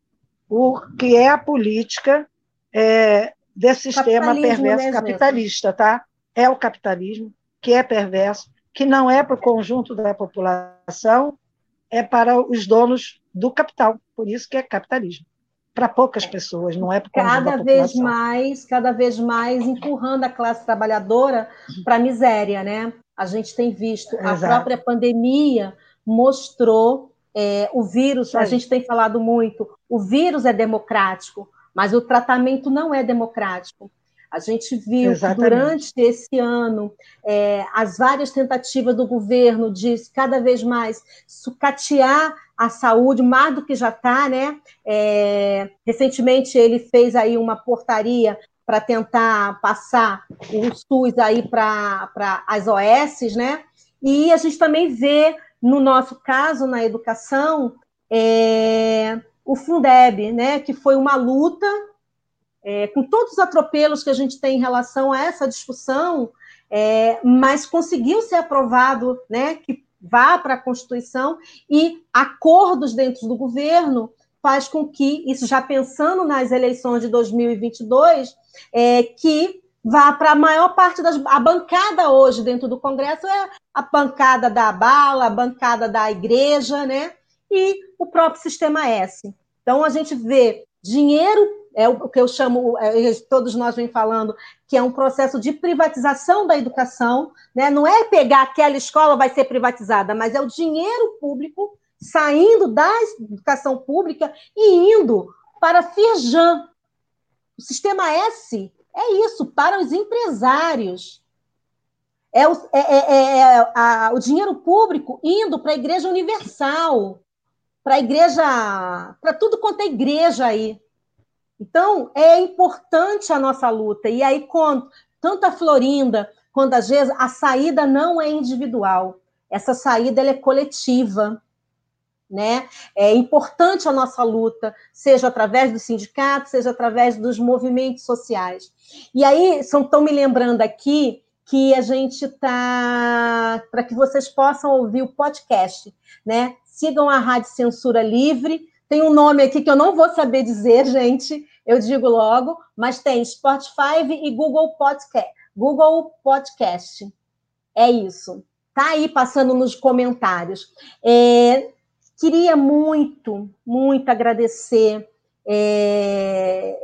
[SPEAKER 3] o que é a política é, desse sistema perverso né, capitalista, tá? É o capitalismo que é perverso, que não é para o conjunto da população, é para os donos do capital. Por isso que é capitalismo. Para poucas pessoas, não é para
[SPEAKER 1] cada vez mais, cada vez mais empurrando a classe trabalhadora para a miséria, né? A gente tem visto Exato. a própria pandemia mostrou é, o vírus. A gente tem falado muito. O vírus é democrático, mas o tratamento não é democrático. A gente viu durante esse ano é, as várias tentativas do governo de cada vez mais sucatear a saúde, mais do que já está, né? É, recentemente ele fez aí uma portaria para tentar passar o SUS aí para as OS, né? E a gente também vê, no nosso caso, na educação, é, o Fundeb, né? Que foi uma luta é, com todos os atropelos que a gente tem em relação a essa discussão, é, mas conseguiu ser aprovado, né, que vá para a Constituição e acordos dentro do governo faz com que, isso já pensando nas eleições de 2022, é, que vá para a maior parte das. A bancada hoje dentro do Congresso é a bancada da bala, a bancada da igreja, né? E o próprio sistema S. Então, a gente vê dinheiro é o que eu chamo, é, todos nós vem falando, que é um processo de privatização da educação, né? não é pegar aquela escola vai ser privatizada, mas é o dinheiro público saindo da educação pública e indo para a Firjan. O sistema S é isso, para os empresários. É o, é, é, é, é a, o dinheiro público indo para a Igreja Universal, para a igreja, para tudo quanto é igreja aí. Então, é importante a nossa luta. E aí, quando, tanto a Florinda quanto a Gesa, a saída não é individual. Essa saída é coletiva. Né? É importante a nossa luta, seja através do sindicato, seja através dos movimentos sociais. E aí, estão me lembrando aqui que a gente está. para que vocês possam ouvir o podcast, né? Sigam a Rádio Censura Livre tem um nome aqui que eu não vou saber dizer, gente, eu digo logo, mas tem Spotify e Google Podcast. Google Podcast. É isso. Tá aí passando nos comentários. É, queria muito, muito agradecer. É,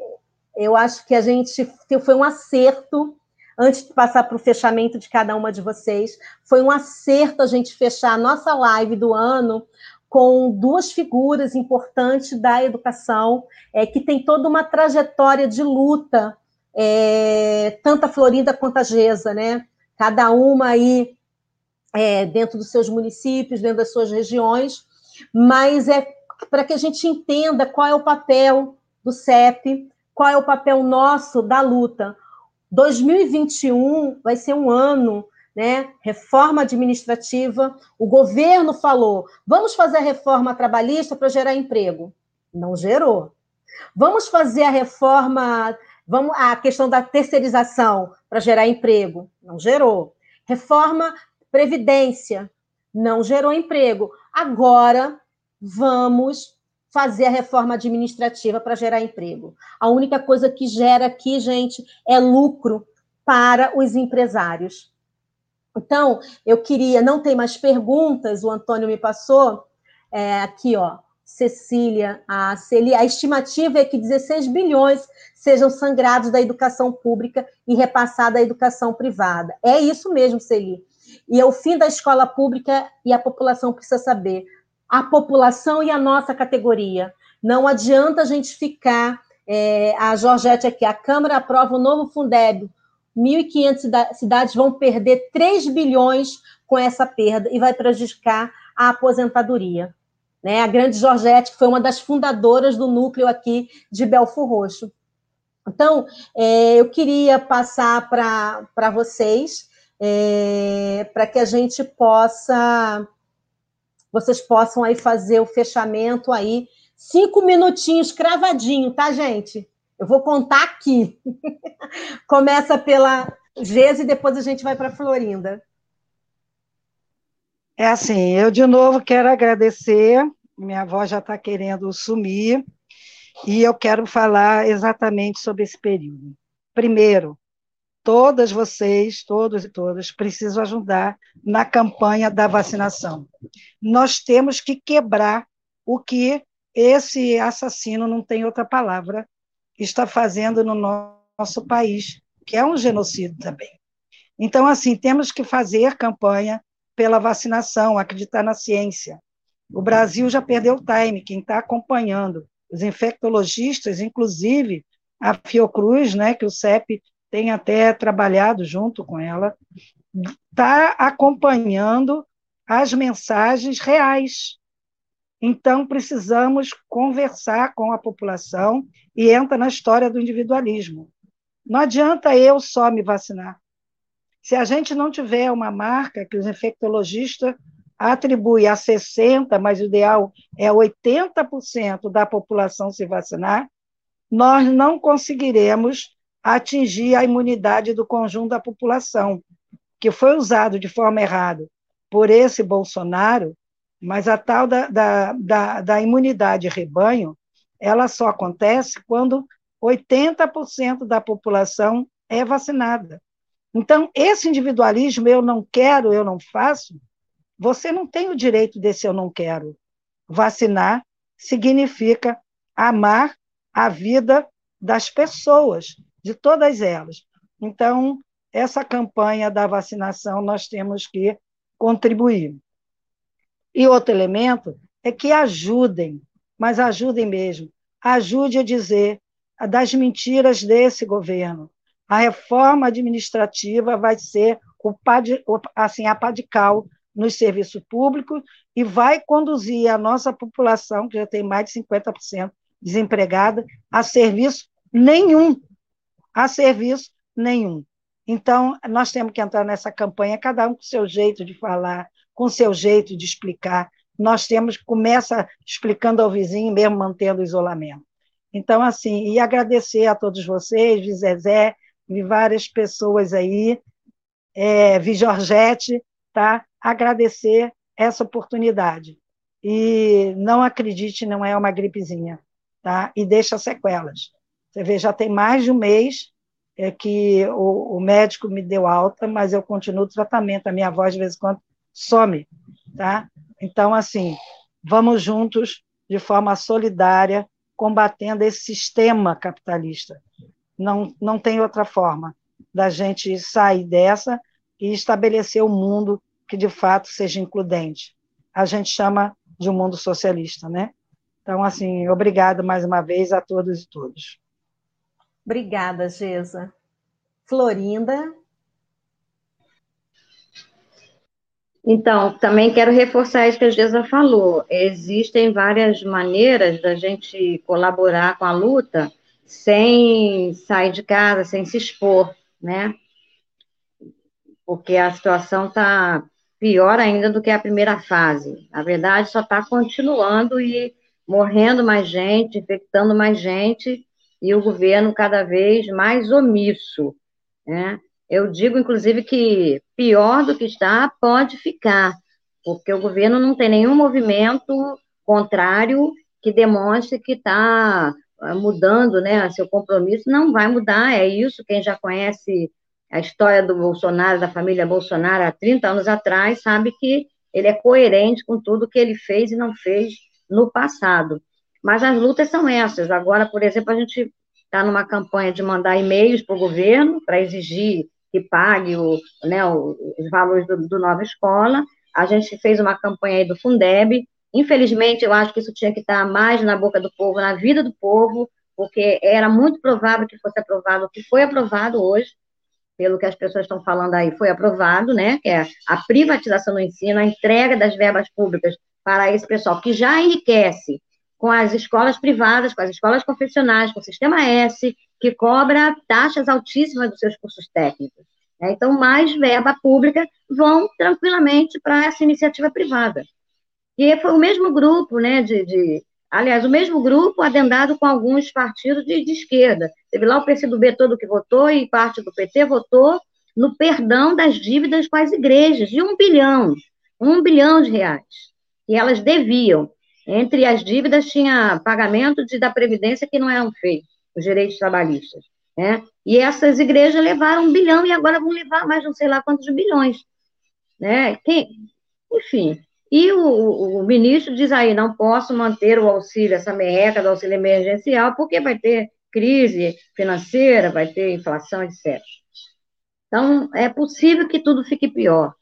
[SPEAKER 1] eu acho que a gente foi um acerto antes de passar para o fechamento de cada uma de vocês, foi um acerto a gente fechar a nossa live do ano com duas figuras importantes da educação, é, que tem toda uma trajetória de luta, é, tanto a Florinda quanto a Gesa, né? Cada uma aí é, dentro dos seus municípios, dentro das suas regiões, mas é para que a gente entenda qual é o papel do CEP, qual é o papel nosso da luta. 2021 vai ser um ano né? Reforma administrativa. O governo falou: vamos fazer a reforma trabalhista para gerar emprego. Não gerou. Vamos fazer a reforma, vamos a questão da terceirização para gerar emprego. Não gerou. Reforma previdência. Não gerou emprego. Agora vamos fazer a reforma administrativa para gerar emprego. A única coisa que gera aqui, gente, é lucro para os empresários. Então, eu queria, não tem mais perguntas, o Antônio me passou, é, aqui, ó, Cecília, a, Celi, a estimativa é que 16 bilhões sejam sangrados da educação pública e repassados à educação privada. É isso mesmo, Celi. E é o fim da escola pública e a população precisa saber. A população e a nossa categoria. Não adianta a gente ficar. É, a Georgette aqui, a Câmara aprova o novo Fundeb, 1.500 cidades vão perder 3 bilhões com essa perda e vai prejudicar a aposentadoria. Né? A grande Georgette, que foi uma das fundadoras do núcleo aqui de Belfor Roxo. Então, é, eu queria passar para vocês, é, para que a gente possa, vocês possam aí fazer o fechamento aí, cinco minutinhos cravadinho, tá, gente? Eu vou contar aqui. Começa pela Gese e depois a gente vai para Florinda.
[SPEAKER 3] É assim, eu de novo quero agradecer. Minha avó já está querendo sumir. E eu quero falar exatamente sobre esse período. Primeiro, todas vocês, todos e todas, precisam ajudar na campanha da vacinação. Nós temos que quebrar o que esse assassino, não tem outra palavra, está fazendo no nosso país, que é um genocídio também. Então, assim, temos que fazer campanha pela vacinação, acreditar na ciência. O Brasil já perdeu o time, quem está acompanhando, os infectologistas, inclusive a Fiocruz, né, que o CEP tem até trabalhado junto com ela, está acompanhando as mensagens reais. Então, precisamos conversar com a população e entra na história do individualismo. Não adianta eu só me vacinar. Se a gente não tiver uma marca que os infectologistas atribuem a 60%, mas o ideal é 80% da população se vacinar, nós não conseguiremos atingir a imunidade do conjunto da população, que foi usado de forma errada por esse Bolsonaro, mas a tal da, da, da, da imunidade rebanho, ela só acontece quando 80% da população é vacinada. Então, esse individualismo, eu não quero, eu não faço, você não tem o direito desse eu não quero. Vacinar significa amar a vida das pessoas, de todas elas. Então, essa campanha da vacinação nós temos que contribuir. E outro elemento é que ajudem, mas ajudem mesmo. Ajude a dizer das mentiras desse governo. A reforma administrativa vai ser o pad, assim, a padical nos serviços públicos e vai conduzir a nossa população, que já tem mais de 50% desempregada, a serviço nenhum a serviço nenhum. Então, nós temos que entrar nessa campanha, cada um com seu jeito de falar, com seu jeito de explicar. Nós temos, começa explicando ao vizinho, mesmo mantendo o isolamento. Então, assim, e agradecer a todos vocês, vi Zezé, vi várias pessoas aí, é, vi Georgette, tá? Agradecer essa oportunidade. E não acredite, não é uma gripezinha, tá? E deixa sequelas. Você vê, já tem mais de um mês é, que o, o médico me deu alta, mas eu continuo o tratamento, a minha voz de vez em quando some, tá? Então, assim, vamos juntos, de forma solidária, combatendo esse sistema capitalista. Não, não tem outra forma da gente sair dessa e estabelecer um mundo que, de fato, seja includente. A gente chama de um mundo socialista, né? Então, assim, obrigado mais uma vez a todos e todas.
[SPEAKER 1] Obrigada, Gesa. Florinda.
[SPEAKER 2] Então, também quero reforçar isso que a Gesa falou. Existem várias maneiras da gente colaborar com a luta sem sair de casa, sem se expor, né? Porque a situação está pior ainda do que a primeira fase. Na verdade, só está continuando e morrendo mais gente, infectando mais gente, e o governo cada vez mais omisso. Né? Eu digo, inclusive, que pior do que está pode ficar, porque o governo não tem nenhum movimento contrário que demonstre que está ah, mudando né, seu compromisso. Não vai mudar, é isso. Quem já conhece a história do Bolsonaro, da família Bolsonaro, há 30 anos atrás, sabe que ele é coerente com tudo que ele fez e não fez no passado. Mas as lutas são essas. Agora, por exemplo, a gente está numa campanha de mandar e-mails para o governo para exigir que pague o, né, os valores do, do, Nova Escola. A gente fez uma campanha aí do Fundeb. Infelizmente, eu acho que isso tinha que estar mais na boca do povo, na vida do povo, porque era muito provável que fosse aprovado o que foi aprovado hoje, pelo que as pessoas estão falando aí, foi aprovado, né? Que é a privatização do ensino, a entrega das verbas públicas para esse pessoal que já enriquece com as escolas privadas, com as escolas confessionais, com o Sistema S, que cobra taxas altíssimas dos seus cursos técnicos. Né? Então, mais verba pública vão tranquilamente para essa iniciativa privada. E foi o mesmo grupo, né, de, de aliás, o mesmo grupo adendado com alguns partidos de, de, esquerda. Teve lá o PCdoB todo que votou e parte do PT votou no perdão das dívidas com as igrejas, de um bilhão, um bilhão de reais, que elas deviam. Entre as dívidas tinha pagamento de, da Previdência que não eram feitos, os direitos trabalhistas. Né? E essas igrejas levaram um bilhão e agora vão levar mais não sei lá quantos bilhões. Né? Quem, enfim, e o, o, ministro diz aí, não posso manter o auxílio, essa merreca do auxílio emergencial, porque vai ter crise financeira, vai ter inflação, etc. Então, é possível que tudo fique pior.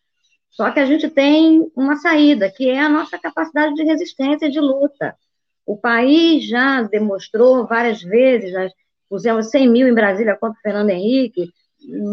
[SPEAKER 2] Só que a gente tem uma saída, que é a nossa capacidade de resistência e de luta. O país já demonstrou várias vezes, nós pusemos 100 mil em Brasília contra o Fernando Henrique,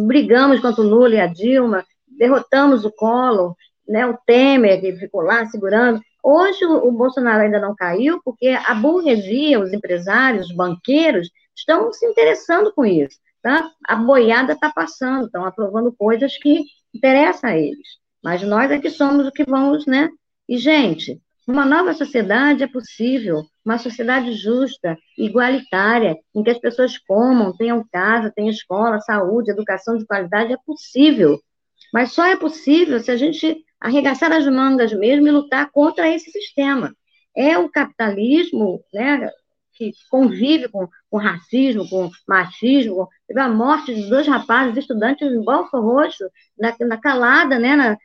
[SPEAKER 2] brigamos contra o Lula e a Dilma, derrotamos o Collor, né, o Temer, que ficou lá segurando. Hoje o, Bolsonaro ainda não caiu, porque a burguesia, os empresários, os banqueiros, estão se interessando com isso. Tá? A boiada está passando, estão aprovando coisas que interessam a eles. Mas nós é que somos o que vamos, né? E, gente, uma nova sociedade é possível, uma sociedade justa, igualitária, em que as pessoas comam, tenham casa, tenham escola, saúde, educação de qualidade, é possível. Mas só é possível se a gente arregaçar as mangas mesmo e lutar contra esse sistema. É o capitalismo, né, que convive com, com racismo, com machismo, teve a morte de dois rapazes estudantes em Balfa Roxo, na, na calada, né, na,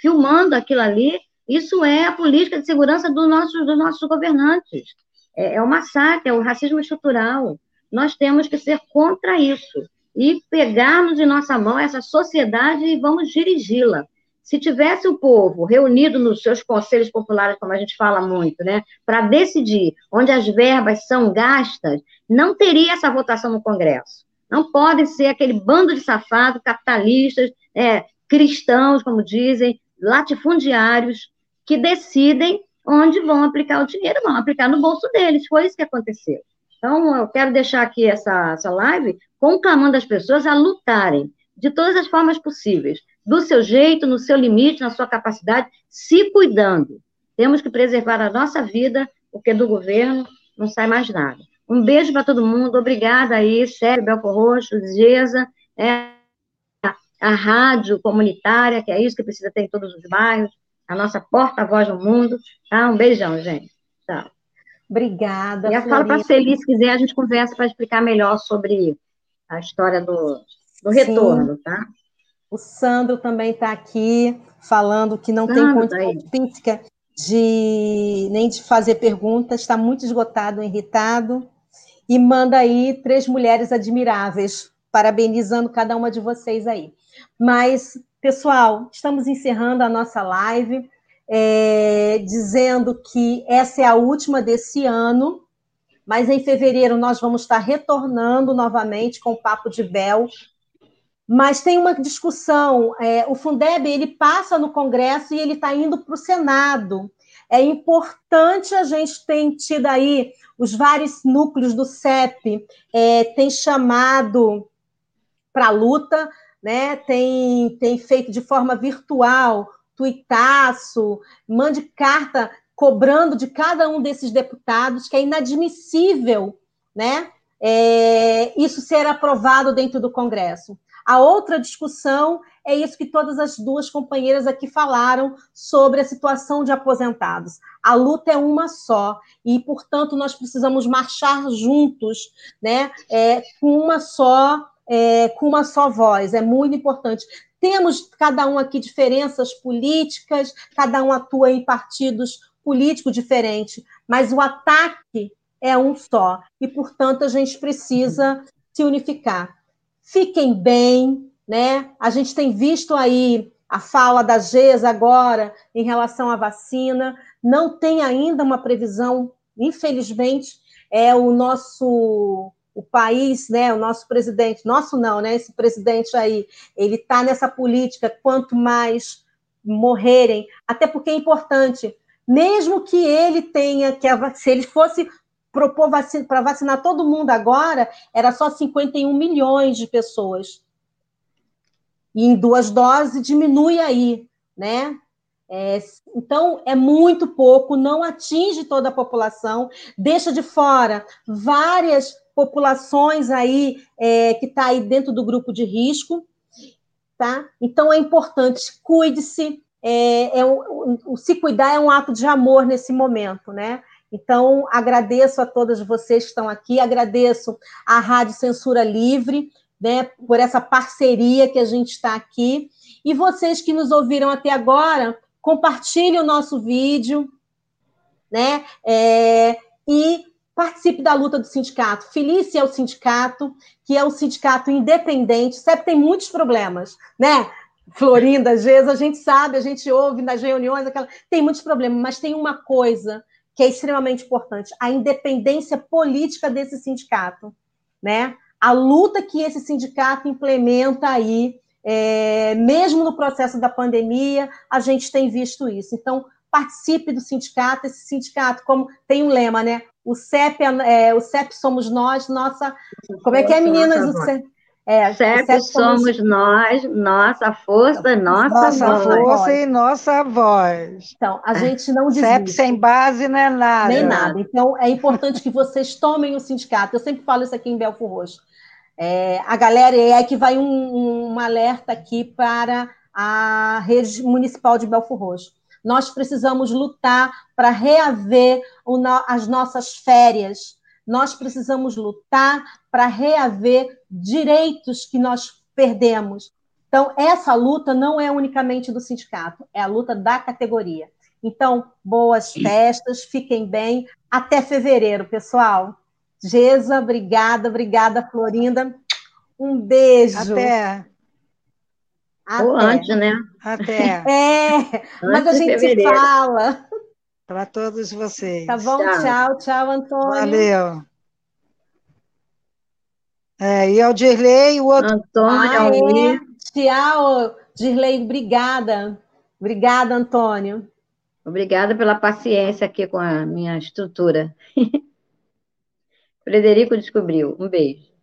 [SPEAKER 2] filmando aquilo ali, isso é a política de segurança dos nossos, governantes. É, é o massacre, é o racismo estrutural. Nós temos que ser contra isso e pegarmos em nossa mão essa sociedade e vamos dirigi-la. Se tivesse o povo reunido nos seus conselhos populares, como a gente fala muito, né, para decidir onde as verbas são gastas, não teria essa votação no Congresso. Não pode ser aquele bando de safados capitalistas, é, cristãos, como dizem, latifundiários, que decidem onde vão aplicar o dinheiro, vão aplicar no bolso deles. Foi isso que aconteceu. Então, eu quero deixar aqui essa, essa live conclamando as pessoas a lutarem de todas as formas possíveis, do seu jeito, no seu limite, na sua capacidade, se cuidando. Temos que preservar a nossa vida, porque do governo não sai mais nada. Um beijo para todo mundo, obrigada aí, Sérgio Belco Roxo, Geza, é, a rádio comunitária, que é isso que precisa ter em todos os bairros, a nossa porta-voz no mundo. Tá? Um beijão, gente. Tchau.
[SPEAKER 1] Obrigada.
[SPEAKER 2] E a fala para a Celi, se quiser, a gente conversa para explicar melhor sobre a história do, do retorno, Sim. tá?
[SPEAKER 1] O Sandro também está aqui falando que não Sandro, tem condição física de nem de fazer perguntas, está muito esgotado, irritado, e manda aí três mulheres admiráveis, parabenizando cada uma de vocês aí. Mas, pessoal, estamos encerrando a nossa live, é, dizendo que essa é a última desse ano, mas em fevereiro nós vamos estar retornando novamente com o Papo de Bel. Mas tem uma discussão, é, o Fundeb ele passa no Congresso e ele está indo para o Senado. É importante a gente ter tido aí os vários núcleos do CEP, é, tem chamado para a luta, né? tem, tem feito de forma virtual, tuitaço, mande carta cobrando de cada um desses deputados, que é inadmissível né? É, isso ser aprovado dentro do Congresso. A outra discussão é isso que todas as duas companheiras aqui falaram sobre a situação de aposentados. A luta é uma só e, portanto, nós precisamos marchar juntos, né, é, com uma só é, com uma só voz, é muito importante. Temos cada um aqui diferenças políticas, cada um atua em partidos políticos diferentes, mas o ataque é um só e, portanto, a gente precisa se unificar. Fiquem bem, né? A gente tem visto aí a fala da GES agora em relação à vacina, não tem ainda uma previsão, infelizmente, é o nosso o país, né, o nosso presidente, nosso não, né, esse presidente aí, ele está nessa política, quanto mais morrerem, até porque é importante, mesmo que ele tenha, que se ele fosse propor vacina, para vacinar todo mundo agora, era só 51 milhões de pessoas. E em duas doses diminui aí, né? É, então, é muito pouco, não atinge toda a população, deixa de fora várias populações aí é, que está aí dentro do grupo de risco, tá? Então é importante, cuide-se, é, é o, se cuidar é um ato de amor nesse momento, né? Então, agradeço a todas vocês que estão aqui, agradeço à Rádio Censura Livre, né, por essa parceria que a gente está aqui. E vocês que nos ouviram até agora, compartilhe o nosso vídeo, né? É, e participe da luta do sindicato. Felícia é o sindicato, que é um sindicato independente. sempre tem muitos problemas, né? Florinda, às vezes a gente sabe, a gente ouve nas reuniões, aquela... tem muitos problemas, mas tem uma coisa que é extremamente importante: a independência política desse sindicato, né? A luta que esse sindicato implementa aí, é, mesmo no processo da pandemia, a gente tem visto isso. Então, participe do sindicato. Esse sindicato, como tem um lema, né? O CEP, é, o CEP somos nós, nossa. Como é que é, meninas? O CEP,
[SPEAKER 2] é, CEP somos nós, nossa força, nossa,
[SPEAKER 3] nossa voz. força e nossa voz.
[SPEAKER 1] Então, a gente não desiste.
[SPEAKER 3] CEP sem base não é nada.
[SPEAKER 1] Nem nada. Então, é importante que vocês tomem o sindicato. Eu sempre falo isso aqui em Belfort Roxo. É, a galera, é que vai um, um alerta aqui para a rede municipal de Belfort Roxo. Nós precisamos lutar para reaver as nossas férias, nós precisamos lutar para reaver direitos que nós perdemos. Então, essa luta não é unicamente do sindicato, é a luta da categoria. Então, boas festas, fiquem bem. Até fevereiro, pessoal. Gesa, obrigada, obrigada, Florinda. Um beijo.
[SPEAKER 3] Até.
[SPEAKER 2] Até. Ou antes, né?
[SPEAKER 3] Até.
[SPEAKER 1] É, antes mas a gente se fala.
[SPEAKER 3] Para todos vocês.
[SPEAKER 1] Tá bom? Tchau, tchau, tchau Antônio.
[SPEAKER 3] Valeu. É, e ao Dirley, o outro.
[SPEAKER 1] Antônio, ah, é. Tchau, Dirley, obrigada. Obrigada, Antônio.
[SPEAKER 2] Obrigada pela paciência aqui com a minha estrutura. Frederico descobriu. Um beijo.